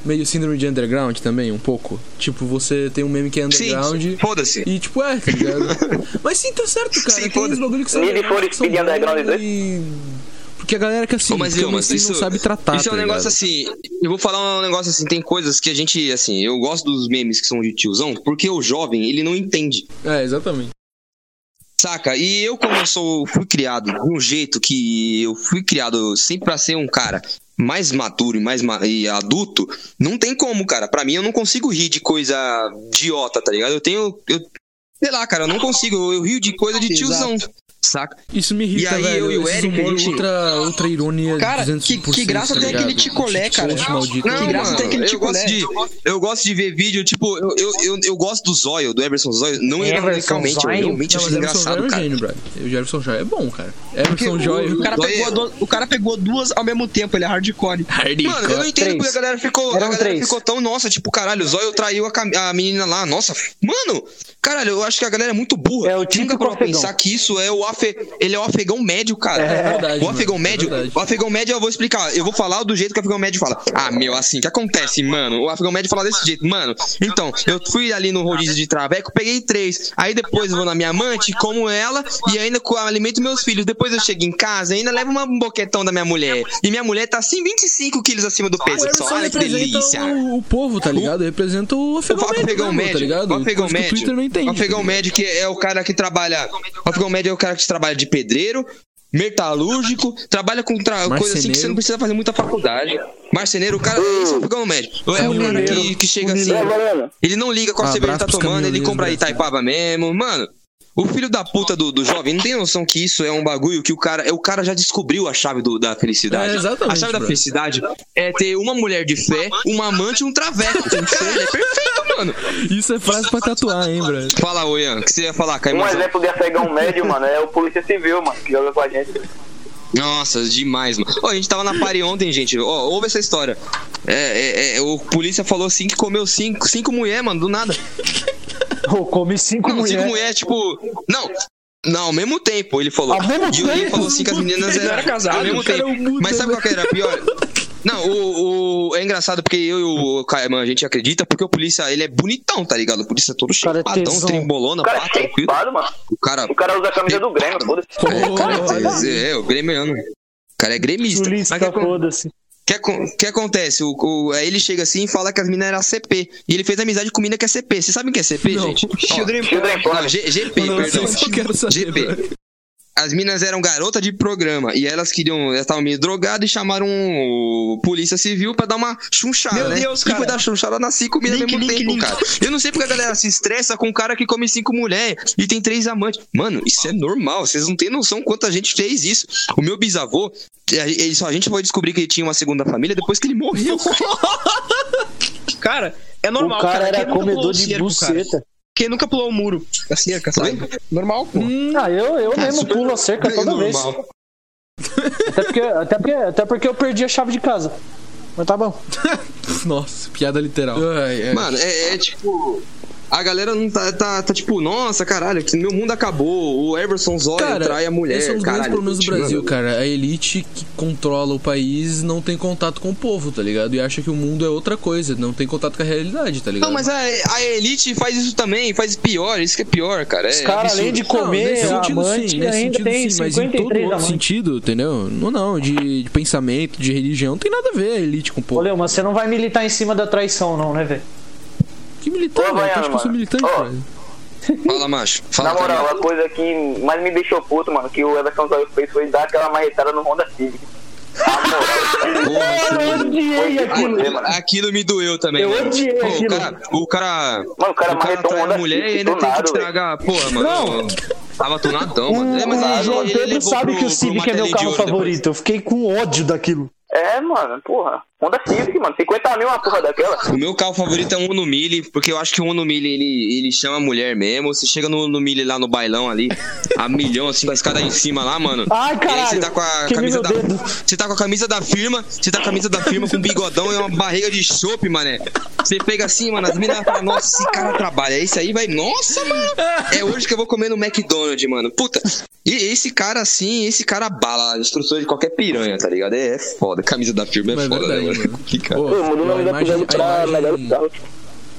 Meio síndrome de underground também, um pouco? Tipo, você tem um meme que é underground. Sim, foda-se. E tipo, é, tá ligado? Mas sim, tá certo, cara. Sim, tem uns bagulho que são. Need for que são Speed Underground bons e... Porque a galera que assim, Ô, mas, que assim, isso, não sabe tratar. isso é um tá negócio assim. Eu vou falar um negócio assim. Tem coisas que a gente, assim, eu gosto dos memes que são de tiozão, porque o jovem, ele não entende. É, exatamente. Saca? E eu, como eu sou, fui criado de um jeito que eu fui criado sempre pra ser um cara mais maduro e mais ma- e adulto, não tem como, cara. Pra mim, eu não consigo rir de coisa idiota, tá ligado? Eu tenho. Eu, sei lá, cara, eu não consigo. Eu, rio de coisa de tiozão. Saca? Isso me irrita, E aí, velho. eu e o Eric, humor gente- ultra, ultra ironia Cara, 200%, que- que graça tá tem aquele ticolé, cara. Não, Que graça mano, tem aquele eu ticolé. gosto, de, eu gosto de ver vídeo, tipo, eu, eu, eu, eu gosto do Zóio, do Everson Zóio, não Everson ironicamente, eu Zóio? realmente Não, acho Everson é engraçado, um cara. O Jefferson Joy é bom, cara. Everson o- Joy. O cara, pegou, do- o cara pegou duas ao mesmo tempo, ele é hardcore. Mano, eu não entendo porque a galera ficou, a galera ficou tão, nossa, tipo, caralho, o Zóio traiu a, menina lá, nossa, mano, caralho, eu acho que a galera é muito burra. É o Nunca pra pensar que isso é o afe, ele é o afegão médio, cara. É verdade, o afegão mano, é médio, verdade. o afegão médio eu vou explicar, eu vou falar do jeito que o afegão médio fala. Ah, meu, assim, o que acontece, mano? O afegão médio fala desse jeito, mano. Então, eu fui ali no rodízio de traveco, peguei três. Aí depois eu vou na minha amante, como ela e ainda alimento meus filhos. Depois eu chego em casa e ainda levo um boquetão da minha mulher. E minha mulher tá assim 25 quilos acima do O peso. Everson Só, olha que delícia. o, o povo, tá ligado? Representa o afegão O médio, afegão mesmo, médio, tá ligado? o afegão médio, O Twitter não entende. o afegão tá médio que é o cara que trabalha, o afegão médio é o cara que trabalha de pedreiro, metalúrgico, trabalha com tra- coisa assim que você não precisa fazer muita faculdade. Marceneiro, o cara, esse é o afegão médio. É o cara que, que chega assim, ele não liga qual Um cerveja abraço tá tomando, ele compra brasileiros. Itaipava mesmo, mano. O filho da puta do, do jovem não tem noção que isso é um bagulho que o cara, é o cara já descobriu a chave do- da felicidade. É, exatamente, a chave da bro. felicidade é ter uma mulher de fé, uma amante e um traveco. É perfeito, mano. Isso é frase pra tatuar, hein, bro? Fala, ô Ian, o que você ia falar, Um Caimão? exemplo de afegão médio, mano, é o Polícia Civil, mano, que joga com a gente. Nossa, demais, mano. Ó, a gente tava na party ontem, gente. Ó, ouve essa história. É, é, é, o polícia falou assim que comeu cinco, cinco mulheres, mano, do nada. Eu comi cinco Não, cinco mulheres. mulheres, tipo. Não. Não, ao mesmo tempo, ele falou. Ao mesmo e ele tempo? falou assim que as meninas Ele eram era casado, Ao mesmo tempo. é um Mas sabe né? qual que era pior? Não, o, o- é engraçado porque eu e o Caimã, a gente acredita porque o polícia, ele é bonitão, tá ligado? O polícia é todo é chapadão, O cara pá, é tranquilo. mano. O cara, O cara usa a camisa do Grêmio, foda-se. é, é, o gremiano. O cara é gremista. Mas Sulista, foda-se. Que, que acontece? O, o- ele chega assim e fala que as minas eram CP. E ele fez amizade com mina que é CP. Vocês sabem o que é CP, Não. gente? Ó, Children não. G- GP, Não, perdão. GP. As minas eram garota de programa e elas queriam, elas estavam meio drogadas e chamaram o polícia civil pra dar uma chunchada, Meu né? Deus, cara. foi dar chunchada nas cinco minas ao mesmo link, tempo, link. cara. Eu não sei porque a galera se estressa com um cara que come cinco mulheres e tem três amantes. Mano, isso é normal, vocês não têm noção quanto a gente fez isso. O meu bisavô, ele só a gente foi descobrir que ele tinha uma segunda família depois que ele morreu. Cara, é normal, o cara, Quem era comedor de cerco, cara? Quem nunca pulou o muro da cerca, sabe? Normal, pô. Ah, eu, eu mesmo super- pulo a cerca toda vez. normal. Até porque, até, porque, até porque eu perdi a chave de casa. Mas tá bom. Nossa, piada literal. Ai, ai. Mano, é, é tipo. A galera não tá, tá, tá tipo, nossa, caralho, que meu mundo acabou. O Everson Zóia Cara, trai a mulher. esses são os grandes caralho, problemas do Brasil, mano. cara. A elite que controla o país não tem contato com o povo, tá ligado? E acha que o mundo é outra coisa, não tem contato com a realidade, tá ligado? Não, mas a, a elite faz isso também, faz pior, isso que é pior, cara. Os É caras, absurdo. além de Não, comer nesse sentido amante, sim, nesse ainda sentido tem sim, mas em todo 53 outro sentido, entendeu? Não, não, de, de pensamento, de religião, não tem nada a ver a elite com o Ô, povo. Léo, mas você não vai militar em cima da traição, não, né, velho? Que militante, Ô, velho? Tu acha Baiano, que eu sou mano. militante, Ó. velho? Fala, macho. Fala, Na moral, a coisa que mais me deixou puto, mano, que o Everson Zóio fez foi dar aquela marretada no Honda Civic. Porra, Eu odiei aquilo. Aquilo me doeu também. Eu odiei Pô, aquilo. O cara, o cara, Mano, o cara o cara marretou trai a mulher e ainda tem que estragar. Porra, mano. Não. Tava tunadão, O, mano. É, mas o ele- João ele Pedro sabe pro- que o Civic é meu carro Ouro depois. favorito. Eu fiquei com ódio daquilo. É, mano, porra. Honda Civic, mano. 50 mil uma porra daquela. O meu carro favorito é um Uno Mille, porque eu acho que o Uno Mille, ele, ele chama a mulher mesmo. Você chega no Uno Mille lá no bailão ali, a milhão, assim, com a escada em cima lá, mano. Ai, E aí caralho. você tá com a camisa da. Você tá com a camisa da firma, você tá com a camisa da firma com um bigodão e uma barriga de chope, mané. Você pega assim, mano, as minas falam, nossa, esse cara trabalha. Esse aí vai, nossa, mano. É hoje que eu vou comer no McDonald's, mano. Puta. E esse cara assim, esse cara bala a destruição de qualquer piranha, tá ligado? É, é foda. Camisa da firma é Mas é foda, verdade, né, mano? É complicado. Pô, o nome a da imagem, pra melhor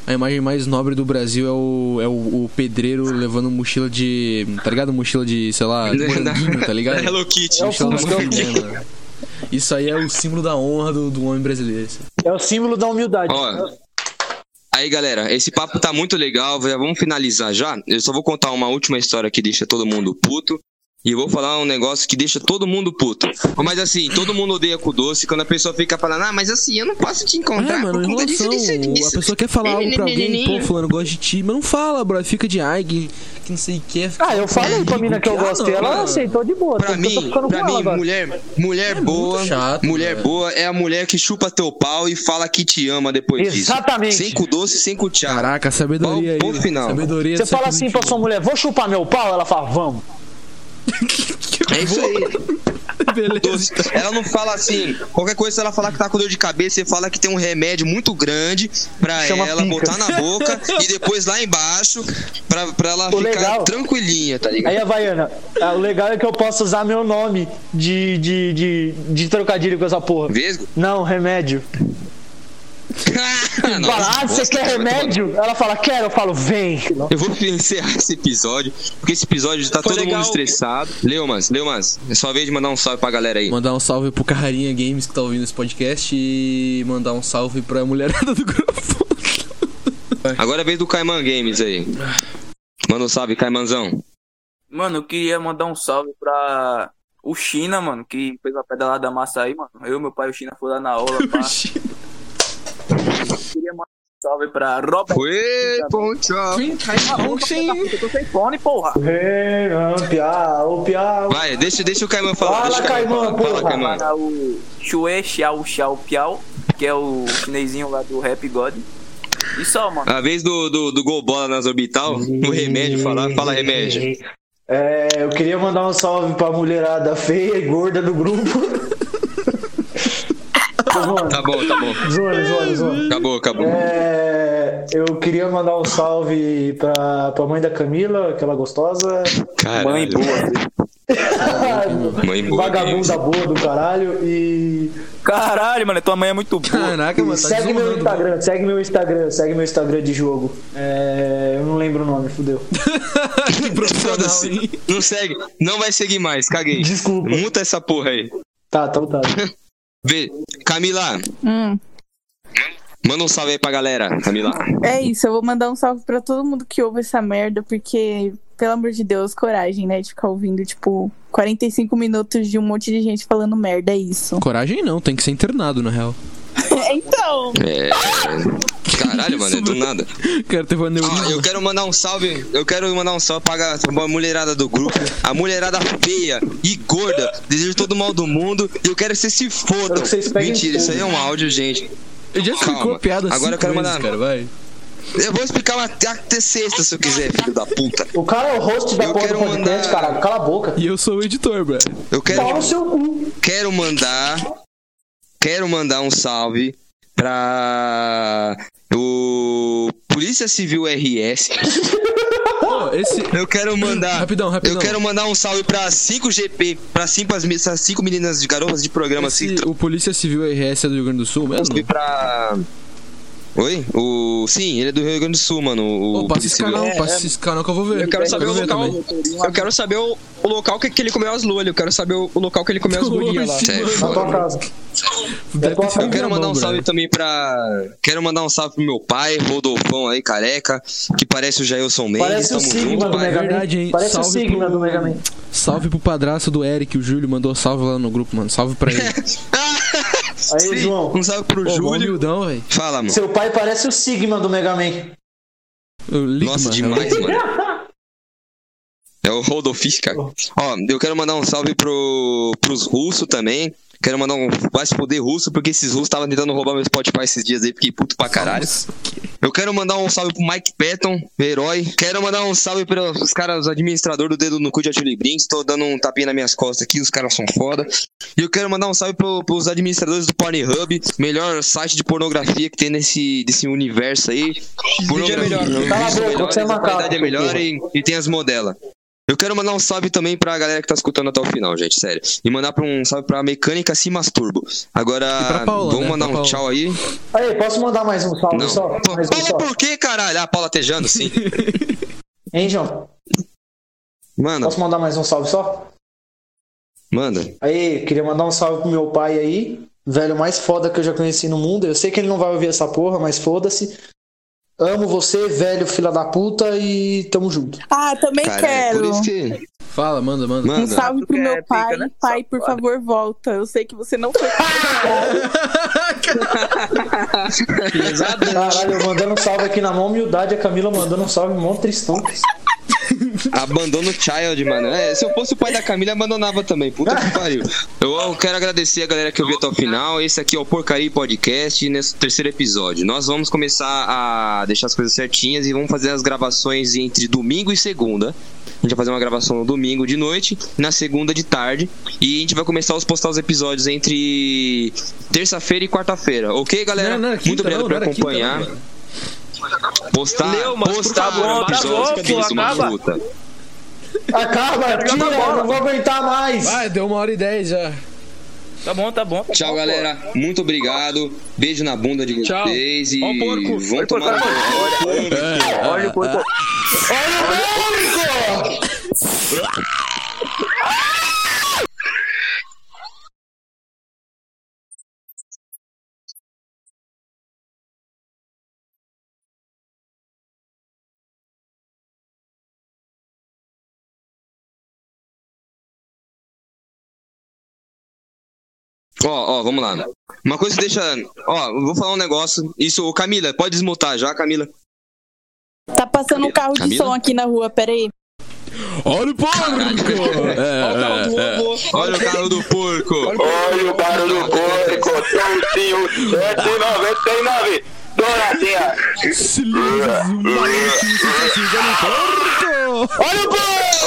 a mais nobre do Brasil é o, é o, o pedreiro levando mochila de. Tá ligado? Mochila de, sei lá, de moranguinho, tá ligado? Hello Kitty. É Mochila é né? Isso aí é o símbolo da honra do, do homem brasileiro. É o símbolo da humildade. Ó, aí galera, esse papo tá muito legal, já vamos finalizar já. Eu só vou contar uma última história que deixa todo mundo puto. E eu vou falar um negócio que deixa todo mundo puto. Mas assim, todo mundo odeia com doce quando a pessoa fica falando, ah, mas assim, eu não posso te encontrar É, mano, por conta disso, disso, disso. A pessoa quer falar algo pra alguém, pô, fulano, gosta de ti, mas não fala, bro. Fica de ai, que, que não sei o que. Ah, eu falei pra mina que eu gosto ela aceitou de boa. Pra mim, pra ela mim, mulher, mulher boa, É muito chato, mulher velho. boa é a mulher que chupa teu pau e fala que te ama depois disso. Exatamente. Sem com doce, sem com tchau. Caraca, sabedoria aí. Ponto final. Sabedoria Você fala assim pra sua mulher, vou chupar meu pau? Ela fala, vamos. É isso aí. Beleza. Ela não fala assim, qualquer coisa, se ela falar que tá com dor de cabeça, você fala que tem um remédio muito grande pra Chama ela pica. botar na boca e depois lá embaixo pra, pra ela O ficar legal- tranquilinha, tá ligado? Aí, Havaiana, ah, o legal é que eu posso usar meu nome de, de, de, de trocadilho com essa porra. Vesgo? Não, remédio. Nossa, Fala, ah, você quer tomar- remédio? Ela fala, quero. Eu falo, vem. Eu vou encerrar esse episódio, porque esse episódio tá Foi todo legal. mundo estressado. Leumas, Leumas, é sua vez de mandar um salve pra galera aí. Mandar um salve pro Carrarinha Games que tá ouvindo esse podcast e mandar um salve pra mulherada do grupo. Agora é a vez do Caiman Games aí. Manda um salve, Caimanzão. Mano, eu queria mandar um salve pra o China, mano, que fez a pedalada massa aí, mano. Eu, meu pai e o China foi lá na aula, pá. Queria mandar um salve pra Robert. Oi, poncho. Eu tô sem fone, porra. Vem, piá, o piá. Vai, deixa, deixa o Caiman falar. Fala, deixa o Caiman Caimã, falar. Fala, porra. Caiman. Para o Chue Xiao Xiao Piao, que é o chinesinho lá do Rap God. E só, mano. A vez do, do, do gol bola nas orbital, o remédio falar. Fala, remédio. É, eu queria mandar um salve pra mulherada feia e gorda do grupo. Tá bom, tá bom. zoando, zoando, zoando. Acabou, acabou. É, eu queria mandar um salve pra, pra mãe da Camila, aquela gostosa. Caralho. Mãe boa. Mãe boa. Vagabunda boa do caralho. E Caralho, mano, tua mãe é muito boa. Caraca, mano, tá segue meu. Instagram, segue meu Instagram, segue meu Instagram de jogo. É, eu não lembro o nome, fudeu. Que profissional, Foda-se. hein? Não segue. Não vai seguir mais, caguei. Desculpa. Muta essa porra aí. Tá, então tá. Vê. Camila, Hum, manda um salve aí pra galera, Camila. é isso, eu vou mandar um salve pra todo mundo que ouve essa merda, porque, pelo amor de Deus, coragem, né? De ficar ouvindo, tipo, 45 minutos de um monte de gente falando merda, é isso. Coragem não, tem que ser internado, na real. então, É. Caralho, mano, é do nada. O cara teve uma Ó, neurisma. eu quero mandar um salve. Eu quero mandar um salve pra, pra mulherada do grupo. A mulherada feia e gorda. Desejo todo o mal do mundo. E eu quero que vocês se fodam. Quero peguem Mentira, isso aí é um áudio, gente. Eu já explicou a piada Agora eu quero vezes, mandar- cara, vai. Eu vou explicar até até sexta se eu quiser, filho da puta. O cara é o host da Eu porra do quero podcast, mandar- caralho. Cala a boca. E eu sou o editor, bro. Eu quero, Pau no seu cu. quero mandar. Quero mandar um salve pra o Polícia Civil RS. Pô, esse. Eu quero mandar. Rapidão, rapidão. Eu quero mandar um salve pra 5GP, pra cinco, as, essas cinco meninas de garotas de programa assim. esse- o Polícia Civil RS é do Rio Grande do Sul mesmo? Salve pra. Oi? O. Sim, ele é do Rio Grande do Sul, mano. O Ô, passa esse canal, Civil. passa esse canal que eu vou ver. Eu quero saber o vou ver local. também. Eu quero saber o, o local que, que ele comeu as luas. Eu quero saber o, o local que ele comeu as gurias lá. Sério, Na tua casa. Sido Eu quero mandar mão, um salve também pra. Quero mandar um salve pro meu pai, Rodolfão aí, careca, que parece o Jailson Mendes. Parece o Sigma junto, do. Mega. Verdade, hein? Parece Salve o Sigma pro- do Mega Man. Salve pro padrasto do Eric, o Júlio mandou salve lá no grupo, mano. Salve pra ele. Aí, Sim, João. Um salve pro Pô, Júlio. humildão. Fala, mano. Seu pai parece o Sigma do Mega Man. O Ligma, Nossa, demais, mano. É o Rodolfis, cara. Ó, eu quero mandar um salve pro, pros russos também. Quero mandar um. Vai se poder russo, porque esses russos estavam tentando roubar meu Spotify esses dias aí, fiquei puto pra caralho. Eu quero mandar um salve pro Mike Patton, herói. Quero mandar um salve pros caras, os administradores do dedo no cu de Atili Brinks. Tô dando um tapinha nas minhas costas aqui, os caras são foda. E eu quero mandar um salve pro, pros administradores do Pornhub, melhor site de pornografia que tem nesse desse universo aí. Pornografia, melhor. não, Cala a boca, melhor, você é a qualidade é melhor e, e tem as modelas. Eu quero mandar um salve também pra galera que tá escutando até o final, gente, sério. E mandar pra um salve pra Mecânica Se Masturbo. Agora, Paula, vamos né? mandar Pra um Paula. tchau aí. Aí, posso mandar mais um salve Não. só? Pô, Mais um Paula só. por quê, caralho? Ah, Paula Tejano, sim. Hein, João? Manda, Posso mandar mais um salve só? manda. Aí, queria mandar um salve pro meu pai aí. Velho mais foda que eu já conheci no mundo. Eu sei que ele não vai ouvir essa porra, mas foda-se. Amo você, velho filha da puta, e tamo junto. ah, também Caralho, é quero. por isso que. Fala, manda, manda. Um Manda. salve Tu pro meu pai. né? Pai, por Safado. favor, volta. Eu sei que você não foi. Caralho, eu mandando um salve aqui na mão humildade, a Camila mandando um salve mó tristão. Abandona o Child, mano. É, se eu fosse o pai da Camila, abandonava também. Puta que pariu. Eu, quero agradecer a galera que ouviu até o final. Esse aqui é o Porcaria Podcast, nesse terceiro episódio. Nós vamos começar a deixar as coisas certinhas e vamos fazer as gravações entre domingo e segunda. A gente vai fazer uma gravação no domingo de noite, na segunda de tarde. E a gente vai começar a postar os episódios entre terça-feira e quarta-feira. Ok, galera? Não, não, Muito quinta obrigado não, por era quinta acompanhar. não, mano. Postar, Leu, mas por postar favor, o tá episódio bom, pô, uma acaba. puta. Acaba, tira, não vou aguentar mais. Vai, deu uma hora e dez já. Tá bom, tá bom. tá Tchau, bom, galera. Muito obrigado. Beijo na bunda de Tchau. vocês e Ó o porco. vão Olha o tomar porco. no cu. pô. Olha o porco. Ó, ó, vamos lá. Uma coisa que deixa. Ó, vou falar um negócio. Isso, Camila, pode desmontar já, Camila. Tá passando Camila. um carro de Camila? som aqui na rua, peraí. Olha o porco! É, é, é, Olha o carro do porco! Olha o carro do porco! Olha o carro do porco! Tontinho Doroteia. Olha o gol!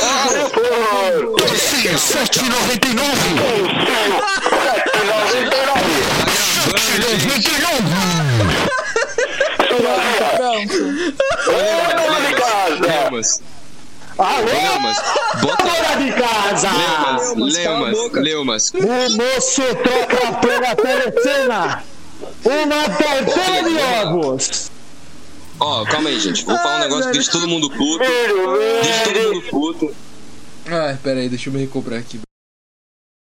Olha o gol! 7,99! 7,99! Pronto. Ô, de casa! Vamos. Alô? Leumas, bota fora de casa! Leumas, Lemas, Lemas! O moço troca pela telecena! Uma torteira de ovos! Ó, calma aí, gente. Vou falar um negócio que deixa todo mundo puto. Deixa todo mundo puto. Ai, pera aí, deixa eu me recobrar aqui.